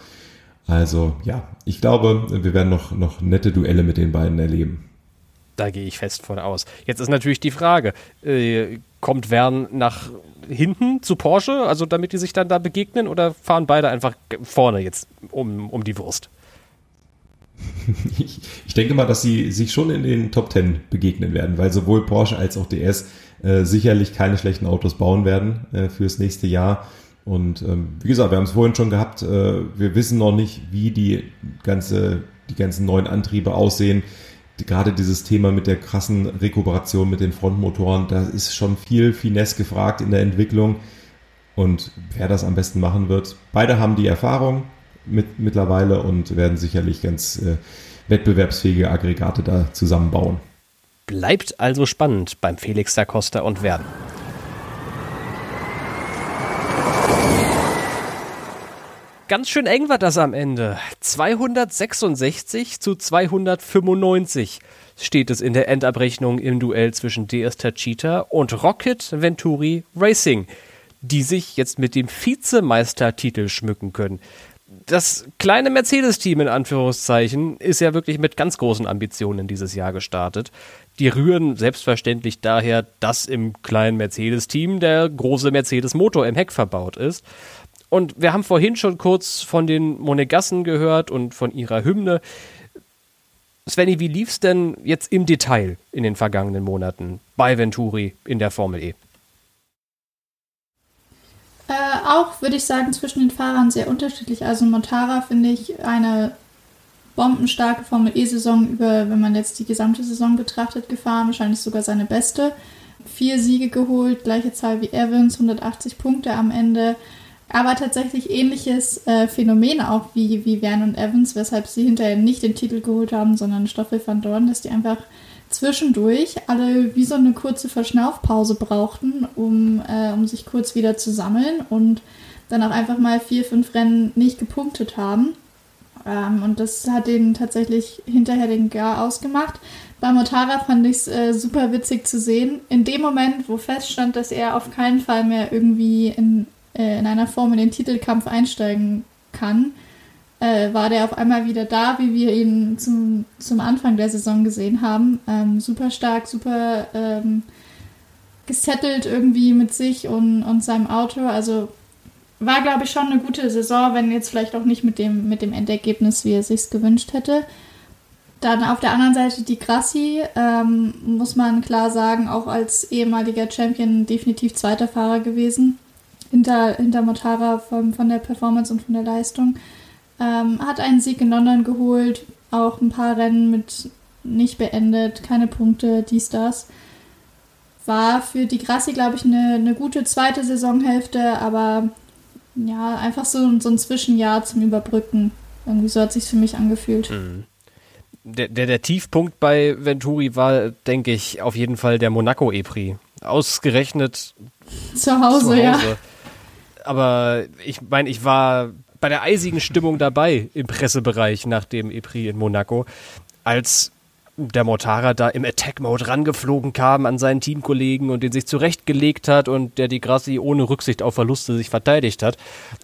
[SPEAKER 4] Also ja, ich glaube, wir werden noch, noch nette Duelle mit den beiden erleben.
[SPEAKER 1] Da gehe ich fest von aus. Jetzt ist natürlich die Frage, äh, kommt Wern nach hinten zu Porsche, also damit die sich dann da begegnen, oder fahren beide einfach vorne jetzt um, um die Wurst?
[SPEAKER 4] ich, ich, denke mal, dass sie sich schon in den Top Ten begegnen werden, weil sowohl Porsche als auch DS äh, sicherlich keine schlechten Autos bauen werden äh, fürs nächste Jahr. Und ähm, wie gesagt, wir haben es vorhin schon gehabt, äh, wir wissen noch nicht, wie die ganze, die ganzen neuen Antriebe aussehen. Die, gerade dieses Thema mit der krassen Rekuperation mit den Frontmotoren, da ist schon viel Finesse gefragt in der Entwicklung. Und wer das am besten machen wird, beide haben die Erfahrung mit, mittlerweile und werden sicherlich ganz äh, wettbewerbsfähige Aggregate da zusammenbauen.
[SPEAKER 1] Bleibt also spannend beim Felix da Costa und Werden. Ganz schön eng war das am Ende. 266 zu 295 steht es in der Endabrechnung im Duell zwischen DS Tachita und Rocket Venturi Racing, die sich jetzt mit dem Vizemeistertitel schmücken können. Das kleine Mercedes-Team in Anführungszeichen ist ja wirklich mit ganz großen Ambitionen dieses Jahr gestartet. Die rühren selbstverständlich daher, dass im kleinen Mercedes-Team der große Mercedes-Motor im Heck verbaut ist. Und wir haben vorhin schon kurz von den Monegassen gehört und von ihrer Hymne. Svenny, wie lief es denn jetzt im Detail in den vergangenen Monaten bei Venturi in der Formel E?
[SPEAKER 3] Äh, auch würde ich sagen, zwischen den Fahrern sehr unterschiedlich. Also Montara finde ich eine bombenstarke Formel E-Saison über, wenn man jetzt die gesamte Saison betrachtet, gefahren. Wahrscheinlich sogar seine beste. Vier Siege geholt, gleiche Zahl wie Evans, 180 Punkte am Ende. Aber tatsächlich ähnliches äh, Phänomen auch wie, wie Verne und Evans, weshalb sie hinterher nicht den Titel geholt haben, sondern Stoffel van Dorn, dass die einfach zwischendurch alle wie so eine kurze Verschnaufpause brauchten, um, äh, um sich kurz wieder zu sammeln und dann auch einfach mal vier, fünf Rennen nicht gepunktet haben. Ähm, und das hat denen tatsächlich hinterher den Gar ausgemacht. Bei Motara fand ich es äh, super witzig zu sehen. In dem Moment, wo feststand, dass er auf keinen Fall mehr irgendwie in äh, in einer Form in den Titelkampf einsteigen kann, äh, war der auf einmal wieder da, wie wir ihn zum, zum Anfang der Saison gesehen haben. Ähm, super stark, super ähm, gesettelt irgendwie mit sich und, und seinem Auto. Also war, glaube ich, schon eine gute Saison, wenn jetzt vielleicht auch nicht mit dem, mit dem Endergebnis, wie er sich gewünscht hätte. Dann auf der anderen Seite die Grassi, ähm, muss man klar sagen, auch als ehemaliger Champion definitiv zweiter Fahrer gewesen. Hinter, hinter Motara von, von der Performance und von der Leistung. Ähm, hat einen Sieg in London geholt, auch ein paar Rennen mit nicht beendet, keine Punkte, dies, das. War für die Grassi, glaube ich, eine, eine gute zweite Saisonhälfte, aber ja, einfach so, so ein Zwischenjahr zum Überbrücken. Irgendwie so hat sich für mich angefühlt. Mhm.
[SPEAKER 1] Der, der, der, Tiefpunkt bei Venturi war, denke ich, auf jeden Fall der Monaco EPRI. Ausgerechnet
[SPEAKER 3] zu Hause, zu Hause. ja.
[SPEAKER 1] Aber ich meine, ich war bei der eisigen Stimmung dabei im Pressebereich nach dem EPRI in Monaco, als der Mortara da im Attack-Mode rangeflogen kam an seinen Teamkollegen und den sich zurechtgelegt hat und der die Grassi ohne Rücksicht auf Verluste sich verteidigt hat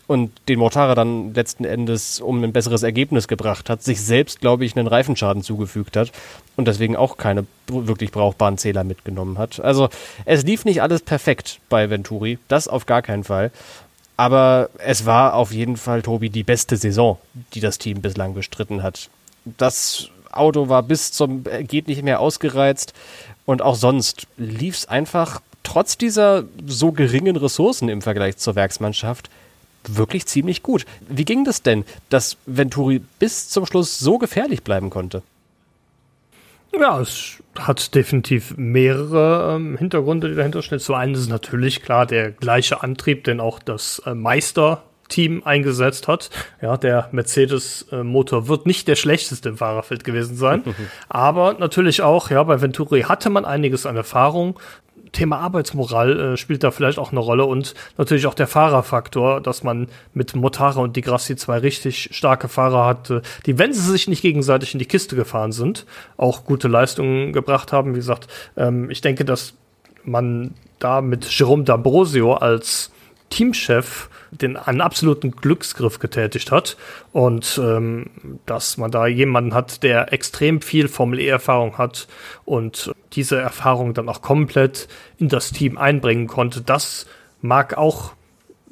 [SPEAKER 1] und den Mortara dann letzten Endes um ein besseres Ergebnis gebracht hat, sich selbst, glaube ich, einen Reifenschaden zugefügt hat und deswegen auch keine wirklich brauchbaren Zähler mitgenommen hat. Also es lief nicht alles perfekt bei Venturi, das auf gar keinen Fall. Aber es war auf jeden Fall, Tobi, die beste Saison, die das Team bislang bestritten hat. Das Auto war bis zum äh, geht nicht mehr ausgereizt und auch sonst lief es einfach trotz dieser so geringen Ressourcen im Vergleich zur Werksmannschaft wirklich ziemlich gut. Wie ging das denn, dass Venturi bis zum Schluss so gefährlich bleiben konnte?
[SPEAKER 2] Ja, es hat definitiv mehrere ähm, Hintergründe, die dahinter stehen. Zum einen ist es natürlich klar der gleiche Antrieb, den auch das äh, Meister Team eingesetzt hat. Ja, der Mercedes-Motor wird nicht der schlechteste im Fahrerfeld gewesen sein. aber natürlich auch, ja, bei Venturi hatte man einiges an Erfahrung. Thema Arbeitsmoral äh, spielt da vielleicht auch eine Rolle und natürlich auch der Fahrerfaktor, dass man mit Motara und Di Grassi zwei richtig starke Fahrer hatte, die, wenn sie sich nicht gegenseitig in die Kiste gefahren sind, auch gute Leistungen gebracht haben. Wie gesagt, ähm, ich denke, dass man da mit Jerome D'Ambrosio als Teamchef den einen absoluten Glücksgriff getätigt hat und ähm, dass man da jemanden hat, der extrem viel Formel E-Erfahrung hat und diese Erfahrung dann auch komplett in das Team einbringen konnte. Das mag auch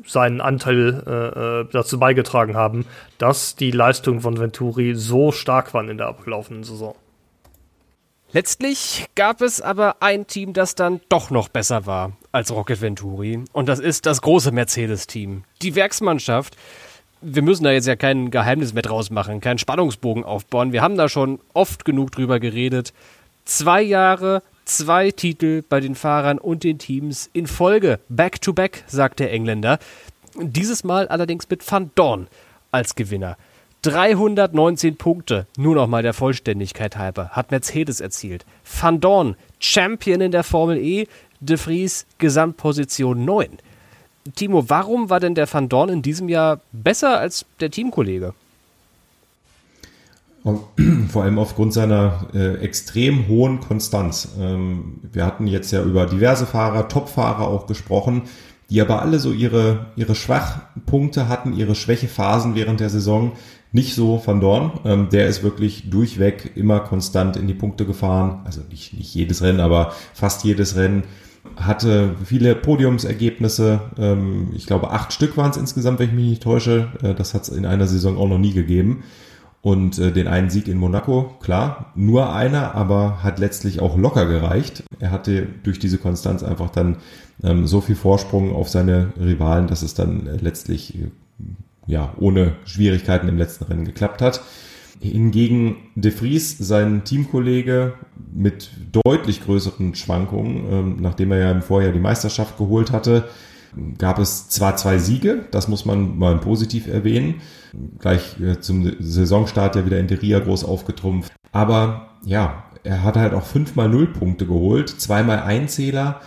[SPEAKER 2] seinen Anteil äh, äh dazu beigetragen haben, dass die Leistungen von Venturi so stark waren in der abgelaufenen Saison.
[SPEAKER 1] Letztlich gab es aber ein Team, das dann doch noch besser war als Rocket Venturi. Und das ist das große Mercedes-Team. Die Werksmannschaft. Wir müssen da jetzt ja kein Geheimnis mehr draus machen, keinen Spannungsbogen aufbauen. Wir haben da schon oft genug drüber geredet. Zwei Jahre, zwei Titel bei den Fahrern und den Teams in Folge. Back to back, sagt der Engländer. Dieses Mal allerdings mit Van Dorn als Gewinner. 319 Punkte, nur noch mal der Vollständigkeit halber, hat Mercedes erzielt. Van Dorn, Champion in der Formel E, De Vries Gesamtposition 9. Timo, warum war denn der Van Dorn in diesem Jahr besser als der Teamkollege?
[SPEAKER 4] Vor allem aufgrund seiner äh, extrem hohen Konstanz. Ähm, wir hatten jetzt ja über diverse Fahrer, Topfahrer auch gesprochen, die aber alle so ihre, ihre Schwachpunkte hatten, ihre Schwächephasen während der Saison. Nicht so Van Dorn. Ähm, der ist wirklich durchweg immer konstant in die Punkte gefahren. Also nicht, nicht jedes Rennen, aber fast jedes Rennen. Hatte viele Podiumsergebnisse. Ähm, ich glaube, acht Stück waren es insgesamt, wenn ich mich nicht täusche. Äh, das hat es in einer Saison auch noch nie gegeben. Und äh, den einen Sieg in Monaco, klar, nur einer, aber hat letztlich auch locker gereicht. Er hatte durch diese Konstanz einfach dann ähm, so viel Vorsprung auf seine Rivalen, dass es dann letztlich äh, ja, ohne Schwierigkeiten im letzten Rennen geklappt hat. Hingegen De Vries, sein Teamkollege, mit deutlich größeren Schwankungen, ähm, nachdem er ja im Vorjahr die Meisterschaft geholt hatte, gab es zwar zwei Siege, das muss man mal positiv erwähnen, gleich äh, zum Saisonstart ja wieder in Deria groß aufgetrumpft, aber ja, er hat halt auch fünfmal Nullpunkte geholt, zweimal Einzähler,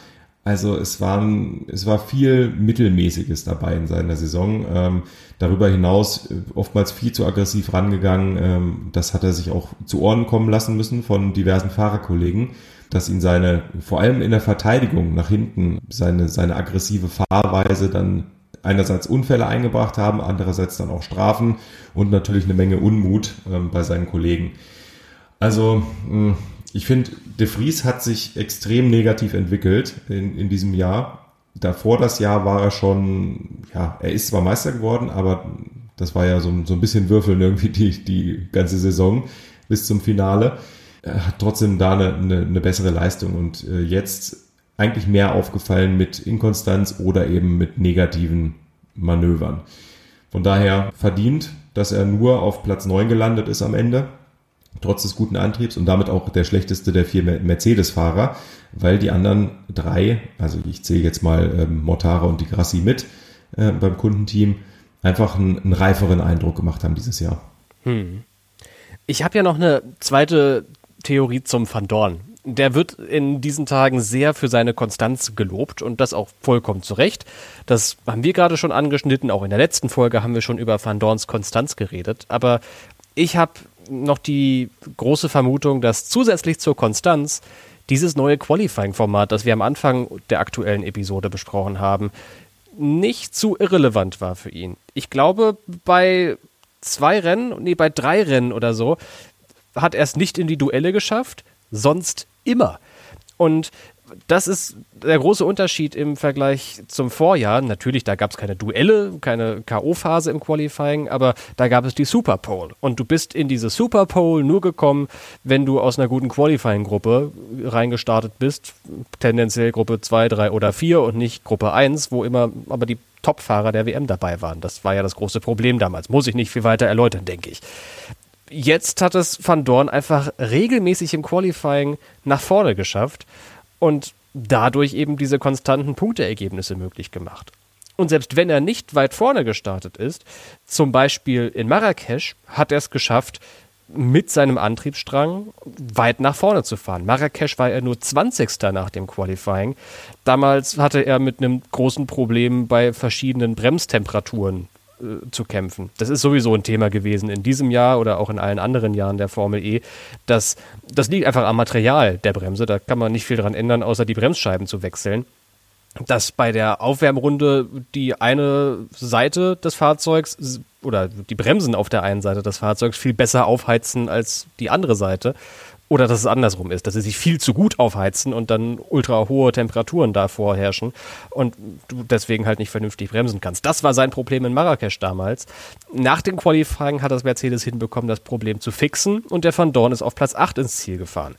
[SPEAKER 4] also es waren, es war viel Mittelmäßiges dabei in seiner Saison. Ähm, darüber hinaus äh, oftmals viel zu aggressiv rangegangen. Ähm, das hat er sich auch zu Ohren kommen lassen müssen von diversen Fahrerkollegen, dass ihn seine, vor allem in der Verteidigung nach hinten, seine, seine aggressive Fahrweise dann einerseits Unfälle eingebracht haben, andererseits dann auch Strafen und natürlich eine Menge Unmut ähm, bei seinen Kollegen. Also, mh, ich finde, De Vries hat sich extrem negativ entwickelt in, in diesem Jahr. Davor das Jahr war er schon, ja, er ist zwar Meister geworden, aber das war ja so, so ein bisschen Würfeln irgendwie die, die ganze Saison bis zum Finale. Er hat trotzdem da eine, eine, eine bessere Leistung und äh, jetzt eigentlich mehr aufgefallen mit Inkonstanz oder eben mit negativen Manövern. Von daher verdient, dass er nur auf Platz 9 gelandet ist am Ende, trotz des guten Antriebs und damit auch der schlechteste der vier Mercedes-Fahrer, weil die anderen drei, also ich zähle jetzt mal ähm, Mortara und die Grassi mit äh, beim Kundenteam, einfach einen, einen, reiferen Eindruck gemacht haben dieses Jahr. Hm.
[SPEAKER 1] Ich habe ja noch eine zweite Theorie zum Van Dorn der wird in diesen Tagen sehr für seine Konstanz gelobt und das auch vollkommen zu Recht. Das haben wir gerade schon angeschnitten, auch in der letzten Folge haben wir schon über Van Dorns Konstanz geredet. Aber ich habe noch die große Vermutung, dass zusätzlich zur Konstanz dieses neue Qualifying-Format, das wir am Anfang der aktuellen Episode besprochen haben, nicht zu irrelevant war für ihn. Ich glaube, bei zwei Rennen, nee, bei drei Rennen oder so, hat er es nicht in die Duelle geschafft, sonst immer. Und das ist der große Unterschied im Vergleich zum Vorjahr. Natürlich, da gab es keine Duelle, keine K.O.-Phase im Qualifying, aber da gab es die Super Pole. Und du bist in diese Super Pole nur gekommen, wenn du aus einer guten Qualifying-Gruppe reingestartet bist. Tendenziell Gruppe 2, 3 oder 4 und nicht Gruppe 1, wo immer aber die Top-Fahrer der WM dabei waren. Das war ja das große Problem damals. Muss ich nicht viel weiter erläutern, denke ich jetzt hat es Van Dorn einfach regelmäßig im Qualifying nach vorne geschafft und dadurch eben diese konstanten Punkteergebnisse möglich gemacht. Und selbst wenn er nicht weit vorne gestartet ist, zum Beispiel in Marrakesch, hat er es geschafft, mit seinem Antriebsstrang weit nach vorne zu fahren. Marrakesch war er nur 20. nach dem Qualifying. Damals hatte er mit einem großen Problem bei verschiedenen Bremstemperaturen äh, zu kämpfen. Das ist sowieso ein Thema gewesen in diesem Jahr oder auch in allen anderen Jahren der Formel E. Das, das liegt einfach am Material der Bremse. Da kann man nicht viel dran ändern, außer die Bremsscheiben zu wechseln. Dass bei der Aufwärmrunde die eine Seite des Fahrzeugs oder die Bremsen auf der einen Seite des Fahrzeugs viel besser aufheizen als die andere Seite. Oder dass es andersrum ist, dass sie sich viel zu gut aufheizen und dann ultra hohe Temperaturen davor herrschen und du deswegen halt nicht vernünftig bremsen kannst. Das war sein Problem in Marrakesch damals. Nach dem Qualifying hat das Mercedes hinbekommen, das Problem zu fixen und der Van Dorn ist auf Platz 8 ins Ziel gefahren.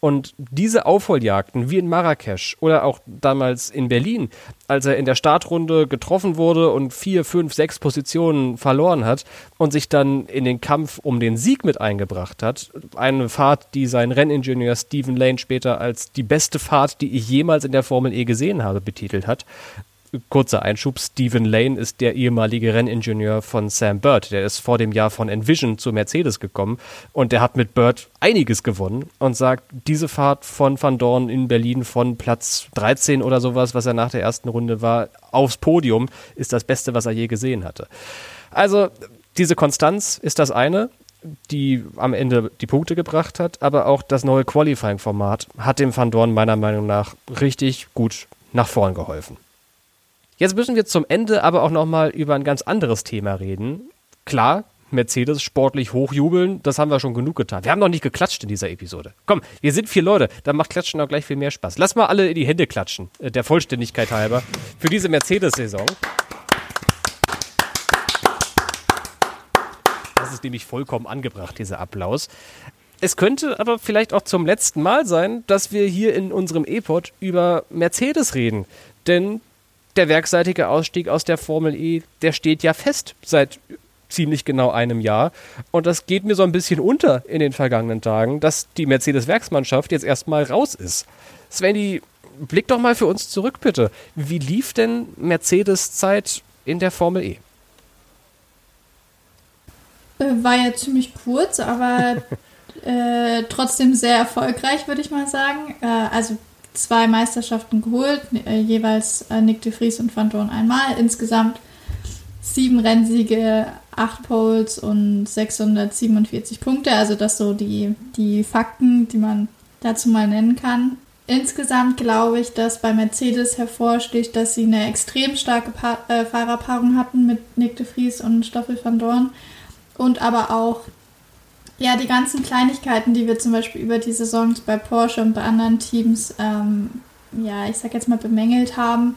[SPEAKER 1] Und diese Aufholjagden, wie in Marrakesch oder auch damals in Berlin, als er in der Startrunde getroffen wurde und vier, fünf, sechs Positionen verloren hat und sich dann in den Kampf um den Sieg mit eingebracht hat, eine Fahrt, die sein Renningenieur Stephen Lane später als die beste Fahrt, die ich jemals in der Formel E gesehen habe, betitelt hat, kurzer Einschub, Stephen Lane ist der ehemalige Renningenieur von Sam Bird. Der ist vor dem Jahr von Envision zu Mercedes gekommen und der hat mit Bird einiges gewonnen und sagt, diese Fahrt von Van Dorn in Berlin von Platz 13 oder sowas, was er nach der ersten Runde war, aufs Podium, ist das Beste, was er je gesehen hatte. Also diese Konstanz ist das eine die am Ende die Punkte gebracht hat, aber auch das neue Qualifying-Format hat dem Van Dorn meiner Meinung nach richtig gut nach vorn geholfen. Jetzt müssen wir zum Ende aber auch nochmal über ein ganz anderes Thema reden. Klar, Mercedes sportlich hochjubeln, das haben wir schon genug getan. Wir haben noch nicht geklatscht in dieser Episode. Komm, wir sind vier Leute, da macht Klatschen auch gleich viel mehr Spaß. Lass mal alle in die Hände klatschen, äh, der Vollständigkeit halber, für diese Mercedes-Saison. Das ist nämlich vollkommen angebracht, dieser Applaus. Es könnte aber vielleicht auch zum letzten Mal sein, dass wir hier in unserem E-Pod über Mercedes reden. Denn der werkseitige Ausstieg aus der Formel E, der steht ja fest seit ziemlich genau einem Jahr. Und das geht mir so ein bisschen unter in den vergangenen Tagen, dass die Mercedes-Werksmannschaft jetzt erstmal raus ist. Svenny, blick doch mal für uns zurück, bitte. Wie lief denn Mercedes Zeit in der Formel E?
[SPEAKER 3] Äh, war ja ziemlich kurz, aber äh, trotzdem sehr erfolgreich, würde ich mal sagen. Äh, also zwei Meisterschaften geholt, äh, jeweils äh, Nick de Vries und Van Dorn einmal. Insgesamt sieben Rennsiege, acht Poles und 647 Punkte. Also das so die, die Fakten, die man dazu mal nennen kann. Insgesamt glaube ich, dass bei Mercedes hervorsticht, dass sie eine extrem starke pa äh, Fahrerpaarung hatten mit Nick de Vries und Stoffel van Dorn und aber auch Ja, die ganzen Kleinigkeiten, die wir zum Beispiel über die Saisons bei Porsche und bei anderen Teams, ähm, ja, ich sag jetzt mal bemängelt haben,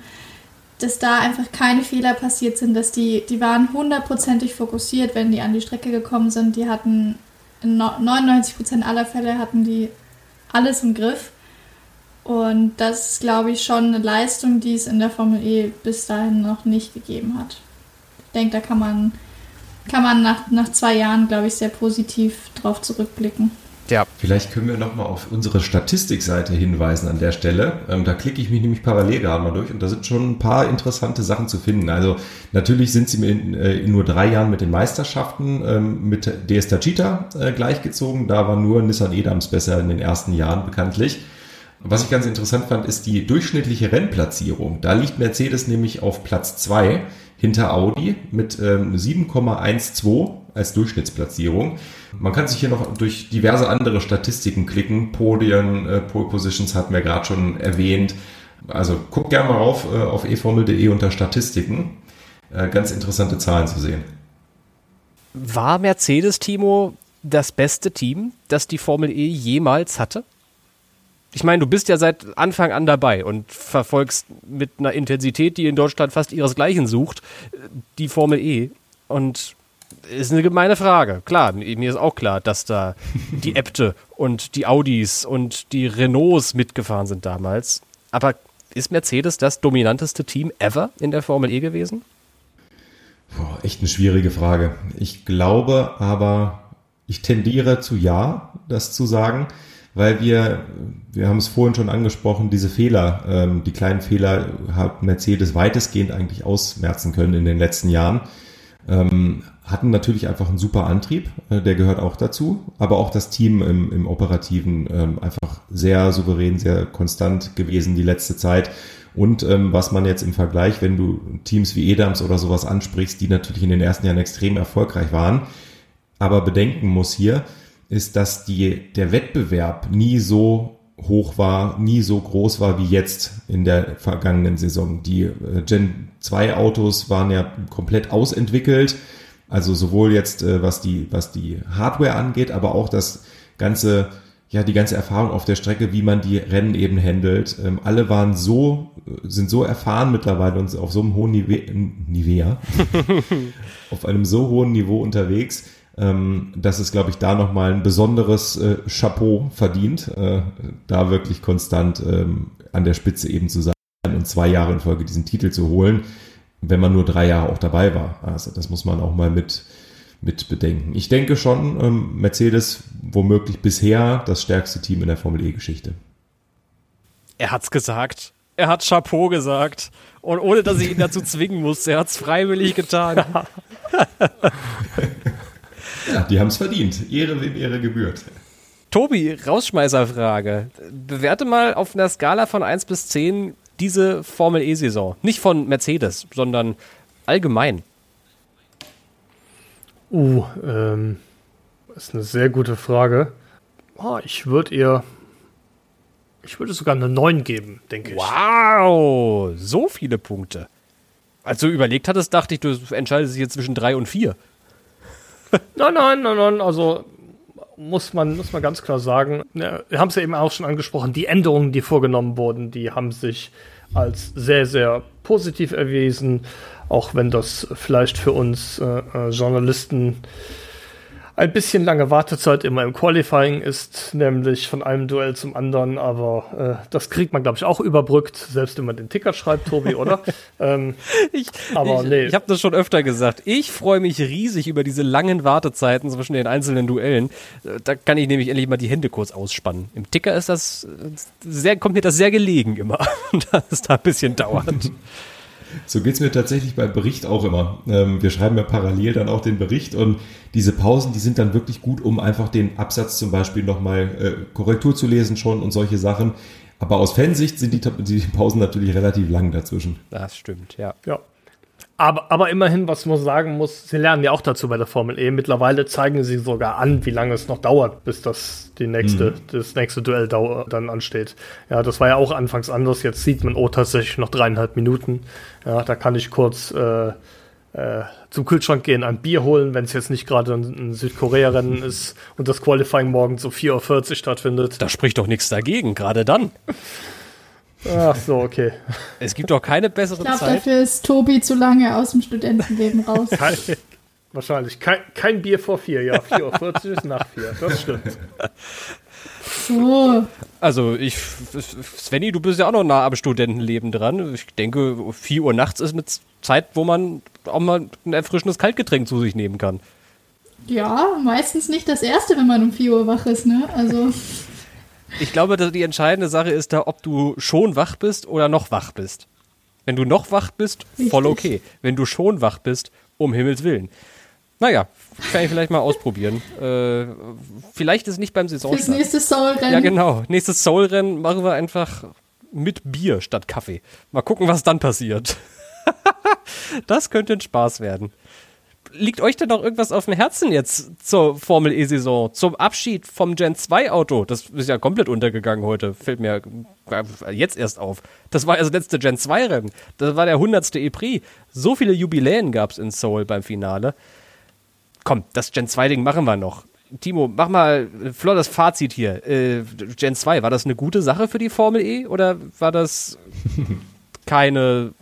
[SPEAKER 3] dass da einfach keine Fehler passiert sind, dass die, die waren hundertprozentig fokussiert, wenn die an die Strecke gekommen sind. Die hatten in 99% aller Fälle hatten die alles im Griff. Und das ist, glaube ich, schon eine Leistung, die es in der Formel E bis dahin noch nicht gegeben hat. Ich denke, da kann man kann man nach, nach zwei Jahren, glaube ich, sehr positiv drauf zurückblicken.
[SPEAKER 4] Ja. Vielleicht können wir nochmal auf unsere Statistikseite hinweisen an der Stelle. Ähm, da klicke ich mich nämlich parallel gerade mal durch und da sind schon ein paar interessante Sachen zu finden. Also natürlich sind sie in, äh, in nur drei Jahren mit den Meisterschaften ähm, mit DS Tachita äh, gleichgezogen. Da war nur Nissan Edams besser in den ersten Jahren bekanntlich. Was ich ganz interessant fand, ist die durchschnittliche Rennplatzierung. Da liegt Mercedes nämlich auf Platz zwei hinter Audi mit ähm, 7,12 als Durchschnittsplatzierung. Man kann sich hier noch durch diverse andere Statistiken klicken. Podien, äh, Pole Positions hatten wir gerade schon erwähnt. Also guckt gerne mal rauf äh, auf eformel.de unter Statistiken. Äh, ganz interessante Zahlen zu sehen.
[SPEAKER 1] War Mercedes, Timo, das beste Team, das die Formel E jemals hatte? Ich meine, du bist ja seit Anfang an dabei und verfolgst mit einer Intensität, die in Deutschland fast ihresgleichen sucht, die Formel E. Und ist eine gemeine Frage. Klar, mir ist auch klar, dass da die Äbte und die Audis und die Renaults mitgefahren sind damals. Aber ist Mercedes das dominanteste Team ever in der Formel E gewesen?
[SPEAKER 4] Boah, echt eine schwierige Frage. Ich glaube aber, ich tendiere zu ja, das zu sagen weil wir, wir haben es vorhin schon angesprochen, diese Fehler, ähm, die kleinen Fehler hat Mercedes weitestgehend eigentlich ausmerzen können in den letzten Jahren. Ähm, hatten natürlich einfach einen super Antrieb, äh, der gehört auch dazu, aber auch das Team im, im Operativen ähm, einfach sehr souverän, sehr konstant gewesen die letzte Zeit. Und ähm, was man jetzt im Vergleich, wenn du Teams wie Edams oder sowas ansprichst, die natürlich in den ersten Jahren extrem erfolgreich waren, aber bedenken muss hier, ist, dass die, der Wettbewerb nie so hoch war, nie so groß war wie jetzt in der vergangenen Saison. Die äh, Gen 2 Autos waren ja komplett ausentwickelt, also sowohl jetzt äh, was die was die Hardware angeht, aber auch das ganze ja die ganze Erfahrung auf der Strecke, wie man die Rennen eben handelt. Ähm, alle waren so sind so erfahren mittlerweile und auf so einem hohen Niveau, Nivea, auf einem so hohen Niveau unterwegs, ähm, dass es, glaube ich, da nochmal ein besonderes äh, Chapeau verdient, äh, da wirklich konstant ähm, an der Spitze eben zu sein und zwei Jahre in Folge diesen Titel zu holen, wenn man nur drei Jahre auch dabei war. Also das muss man auch mal mit, mit bedenken. Ich denke schon, ähm, Mercedes womöglich bisher das stärkste Team in der Formel E-Geschichte.
[SPEAKER 1] Er hat's gesagt. Er hat Chapeau gesagt. Und ohne dass ich ihn dazu zwingen muss, er hat's freiwillig getan.
[SPEAKER 4] Ja, die haben es verdient. Ehre, wem Ehre gebührt.
[SPEAKER 1] Tobi, Rausschmeißerfrage. Bewerte mal auf einer Skala von 1 bis 10 diese Formel E-Saison. Nicht von Mercedes, sondern allgemein.
[SPEAKER 2] Uh, ähm, ist eine sehr gute Frage. Oh, ich würde ihr. Ich würde sogar eine 9 geben, denke
[SPEAKER 1] ich. Wow, so viele Punkte. Als du überlegt hattest, dachte ich, du entscheidest dich jetzt zwischen 3 und 4
[SPEAKER 2] nein, nein, nein, nein, also muss man, muss man ganz klar sagen, wir haben es ja eben auch schon angesprochen, die Änderungen, die vorgenommen wurden, die haben sich als sehr, sehr positiv erwiesen, auch wenn das vielleicht für uns äh, äh Journalisten ein bisschen lange Wartezeit immer im Qualifying ist, nämlich von einem Duell zum anderen, aber äh, das kriegt man, glaube ich, auch überbrückt, selbst wenn man den Ticker schreibt, Tobi, oder? ähm,
[SPEAKER 1] ich aber ich, nee. ich habe das schon öfter gesagt. Ich freue mich riesig über diese langen Wartezeiten zwischen den einzelnen Duellen. Da kann ich nämlich endlich mal die Hände kurz ausspannen. Im Ticker ist das sehr, kommt mir das sehr gelegen immer, dass es da ein bisschen dauert.
[SPEAKER 4] So geht es mir tatsächlich beim Bericht auch immer. Ähm, wir schreiben ja parallel dann auch den Bericht und diese Pausen, die sind dann wirklich gut, um einfach den Absatz zum Beispiel nochmal äh, Korrektur zu lesen schon und solche Sachen. Aber aus Fansicht sind die, die Pausen natürlich relativ lang dazwischen.
[SPEAKER 1] Das stimmt, ja.
[SPEAKER 2] Ja. Aber, aber immerhin, was man sagen muss, sie lernen ja auch dazu bei der Formel E. Mittlerweile zeigen sie sogar an, wie lange es noch dauert, bis das, die nächste, mhm. das nächste Duell dann ansteht. Ja, das war ja auch anfangs anders. Jetzt sieht man, oh, tatsächlich noch dreieinhalb Minuten. Ja, da kann ich kurz äh, äh, zum Kühlschrank gehen, ein Bier holen, wenn es jetzt nicht gerade ein, ein Südkorea-Rennen ist und das Qualifying morgens um 4.40 Uhr stattfindet.
[SPEAKER 1] Da spricht doch nichts dagegen, gerade dann.
[SPEAKER 2] Ach so, okay.
[SPEAKER 1] Es gibt doch keine bessere
[SPEAKER 3] Ich glaube,
[SPEAKER 1] Zeit.
[SPEAKER 3] dafür ist Tobi zu lange aus dem Studentenleben raus.
[SPEAKER 2] Kein, wahrscheinlich. Kein, kein Bier vor vier, ja. 4.40 Uhr ist nach vier. Das stimmt.
[SPEAKER 3] So,
[SPEAKER 1] Also ich, Svenny, du bist ja auch noch nah am Studentenleben dran. Ich denke, 4 Uhr nachts ist eine Zeit, wo man auch mal ein erfrischendes Kaltgetränk zu sich nehmen kann.
[SPEAKER 3] ja, meistens nicht das erste, wenn man um 4 Uhr wach ist, ne? Also,
[SPEAKER 1] Ich glaube, dass die entscheidende Sache ist da, ob du schon wach bist oder noch wach bist. Wenn du noch wach bist, voll okay. Wenn du schon wach bist, um Himmels Willen. Naja, kann ich vielleicht mal ausprobieren. Äh, vielleicht ist nicht beim
[SPEAKER 3] fürs
[SPEAKER 1] Saisonstart.
[SPEAKER 3] nächste Soul-Rennen.
[SPEAKER 1] Ja, genau. Nächstes Soul-Rennen machen wir einfach mit Bier statt Kaffee. Mal gucken, was dann passiert. das könnte ein Spaß werden. Liegt euch denn noch irgendwas auf dem Herzen jetzt zur Formel E-Saison? Zum Abschied vom Gen 2 Auto? Das ist ja komplett untergegangen heute. Fällt mir jetzt erst auf. Das war ja das letzte Gen 2 Rennen. Das war der 100. E-Prix. So viele Jubiläen gab es in Seoul beim Finale. Komm, das Gen 2 Ding machen wir noch. Timo, mach mal äh, Flor das Fazit hier. Äh, Gen 2, war das eine gute Sache für die Formel E oder war das keine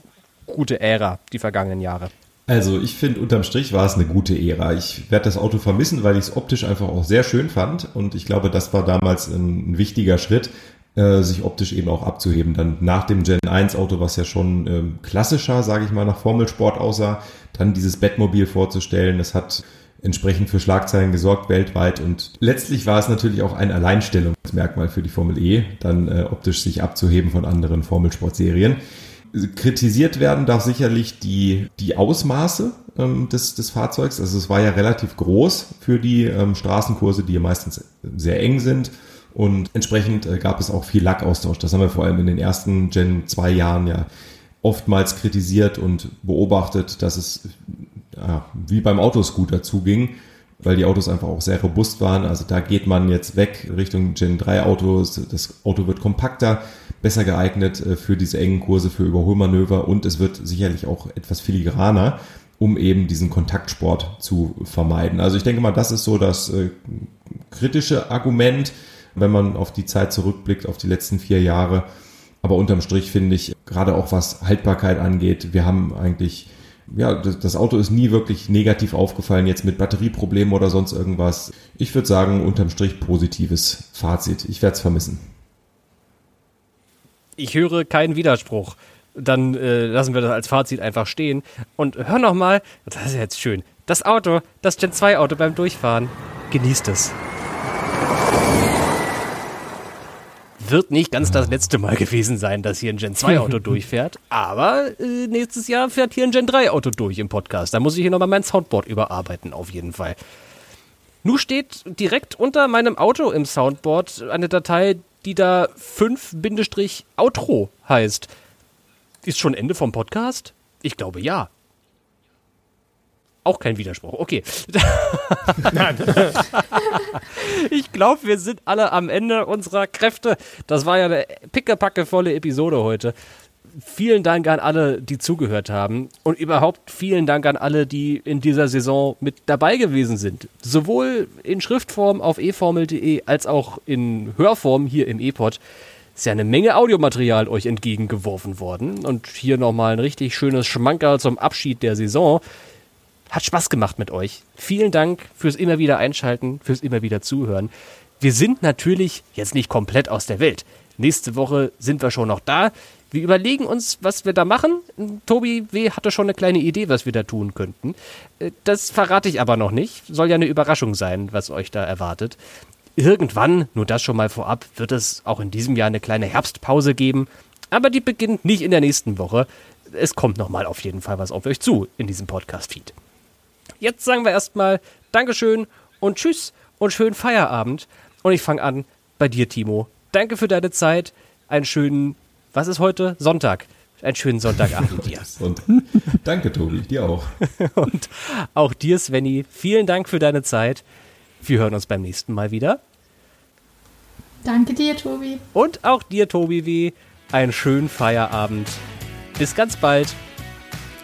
[SPEAKER 1] gute Ära, die vergangenen Jahre?
[SPEAKER 4] Also ich finde, unterm Strich war es eine gute Ära. Ich werde das Auto vermissen, weil ich es optisch einfach auch sehr schön fand. Und ich glaube, das war damals ein, wichtiger Schritt, äh, sich optisch eben auch abzuheben. Dann nach dem Gen 1 Auto, was ja schon ähm, klassischer, sage ich mal, nach Formelsport aussah, dann dieses Bettmobil vorzustellen. Das hat entsprechend für Schlagzeilen gesorgt weltweit. Und letztlich war es natürlich auch ein Alleinstellungsmerkmal für die Formel E, dann äh, optisch sich abzuheben von anderen Formelsportserien. Kritisiert werden darf sicherlich die, die Ausmaße ähm, des, des Fahrzeugs. Also es war ja relativ groß für die ähm, Straßenkurse, die ja meistens sehr eng sind. Und entsprechend äh, gab es auch viel Lackaustausch. Das haben wir vor allem in den ersten Gen 2 Jahren ja oftmals kritisiert und beobachtet, dass es ja, wie beim Autoscooter zuging, weil die Autos einfach auch sehr robust waren. Also da geht man jetzt weg Richtung Gen 3 Autos. Das Auto wird kompakter, besser geeignet äh, für diese engen Kurse, für Überholmanöver und es wird sicherlich auch etwas filigraner, um eben diesen Kontaktsport zu vermeiden. Also ich denke mal, das ist so das äh, kritische Argument, wenn man auf die Zeit zurückblickt, auf die letzten vier Jahre. Aber unterm Strich finde ich, gerade auch was Haltbarkeit angeht, wir haben eigentlich ja, das, das Auto ist nie wirklich negativ aufgefallen, jetzt mit Batterieproblemen oder sonst irgendwas. Ich würde sagen, unterm Strich positives Fazit. Ich werde es vermissen.
[SPEAKER 1] Ich höre keinen Widerspruch. Dann äh, lassen wir das als Fazit einfach stehen. Und hör noch mal, das ist jetzt schön, das Auto, das Gen 2 Auto beim Durchfahren, genießt es. Wird nicht ganz das letzte Mal gewesen sein, dass hier ein Gen 2 Auto durchfährt, aber äh, nächstes Jahr fährt hier ein Gen 3 Auto durch im Podcast. Da muss ich hier nochmal mein Soundboard überarbeiten, auf jeden Fall. Nun steht direkt unter meinem Auto im Soundboard eine Datei, die da 5-Outro heißt. Ist schon Ende vom Podcast? Ich glaube ja. Auch kein Widerspruch. Okay. ich glaube, wir sind alle am Ende unserer Kräfte. Das war ja eine pickepackevolle Episode heute. Vielen Dank an alle, die zugehört haben. Und überhaupt vielen Dank an alle, die in dieser Saison mit dabei gewesen sind. Sowohl in Schriftform auf eformel.de als auch in Hörform hier im E-Pod ist ja eine Menge Audiomaterial euch entgegengeworfen worden. Und hier nochmal ein richtig schönes Schmankerl zum Abschied der Saison. Hat Spaß gemacht mit euch. Vielen Dank fürs immer wieder Einschalten, fürs immer wieder Zuhören. Wir sind natürlich jetzt nicht komplett aus der Welt. Nächste Woche sind wir schon noch da. Wir überlegen uns, was wir da machen. Tobi W. hatte schon eine kleine Idee, was wir da tun könnten. Äh, Das verrate ich aber noch nicht. Soll ja eine Überraschung sein, was euch da erwartet. Irgendwann, nur das schon mal vorab, wird es auch in diesem Jahr eine kleine Herbstpause geben. Aber die beginnt nicht in der nächsten Woche. Es kommt nochmal auf jeden Fall was auf euch zu in diesem Podcast-Feed. Jetzt sagen wir erstmal Dankeschön und Tschüss und schönen Feierabend. Und ich fange an bei dir, Timo. Danke für deine Zeit. Einen schönen, was ist heute? Sonntag. Einen schönen Sonntagabend dir.
[SPEAKER 4] Und danke, Tobi, dir auch.
[SPEAKER 1] Und auch dir, Svenny, vielen Dank für deine Zeit. Wir hören uns beim nächsten Mal wieder.
[SPEAKER 3] Danke dir, Tobi.
[SPEAKER 1] Und auch dir, Tobi W. Einen schönen Feierabend. Bis ganz bald.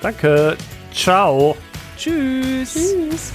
[SPEAKER 2] Danke. Ciao.
[SPEAKER 1] Tschüss.
[SPEAKER 3] Tschüss.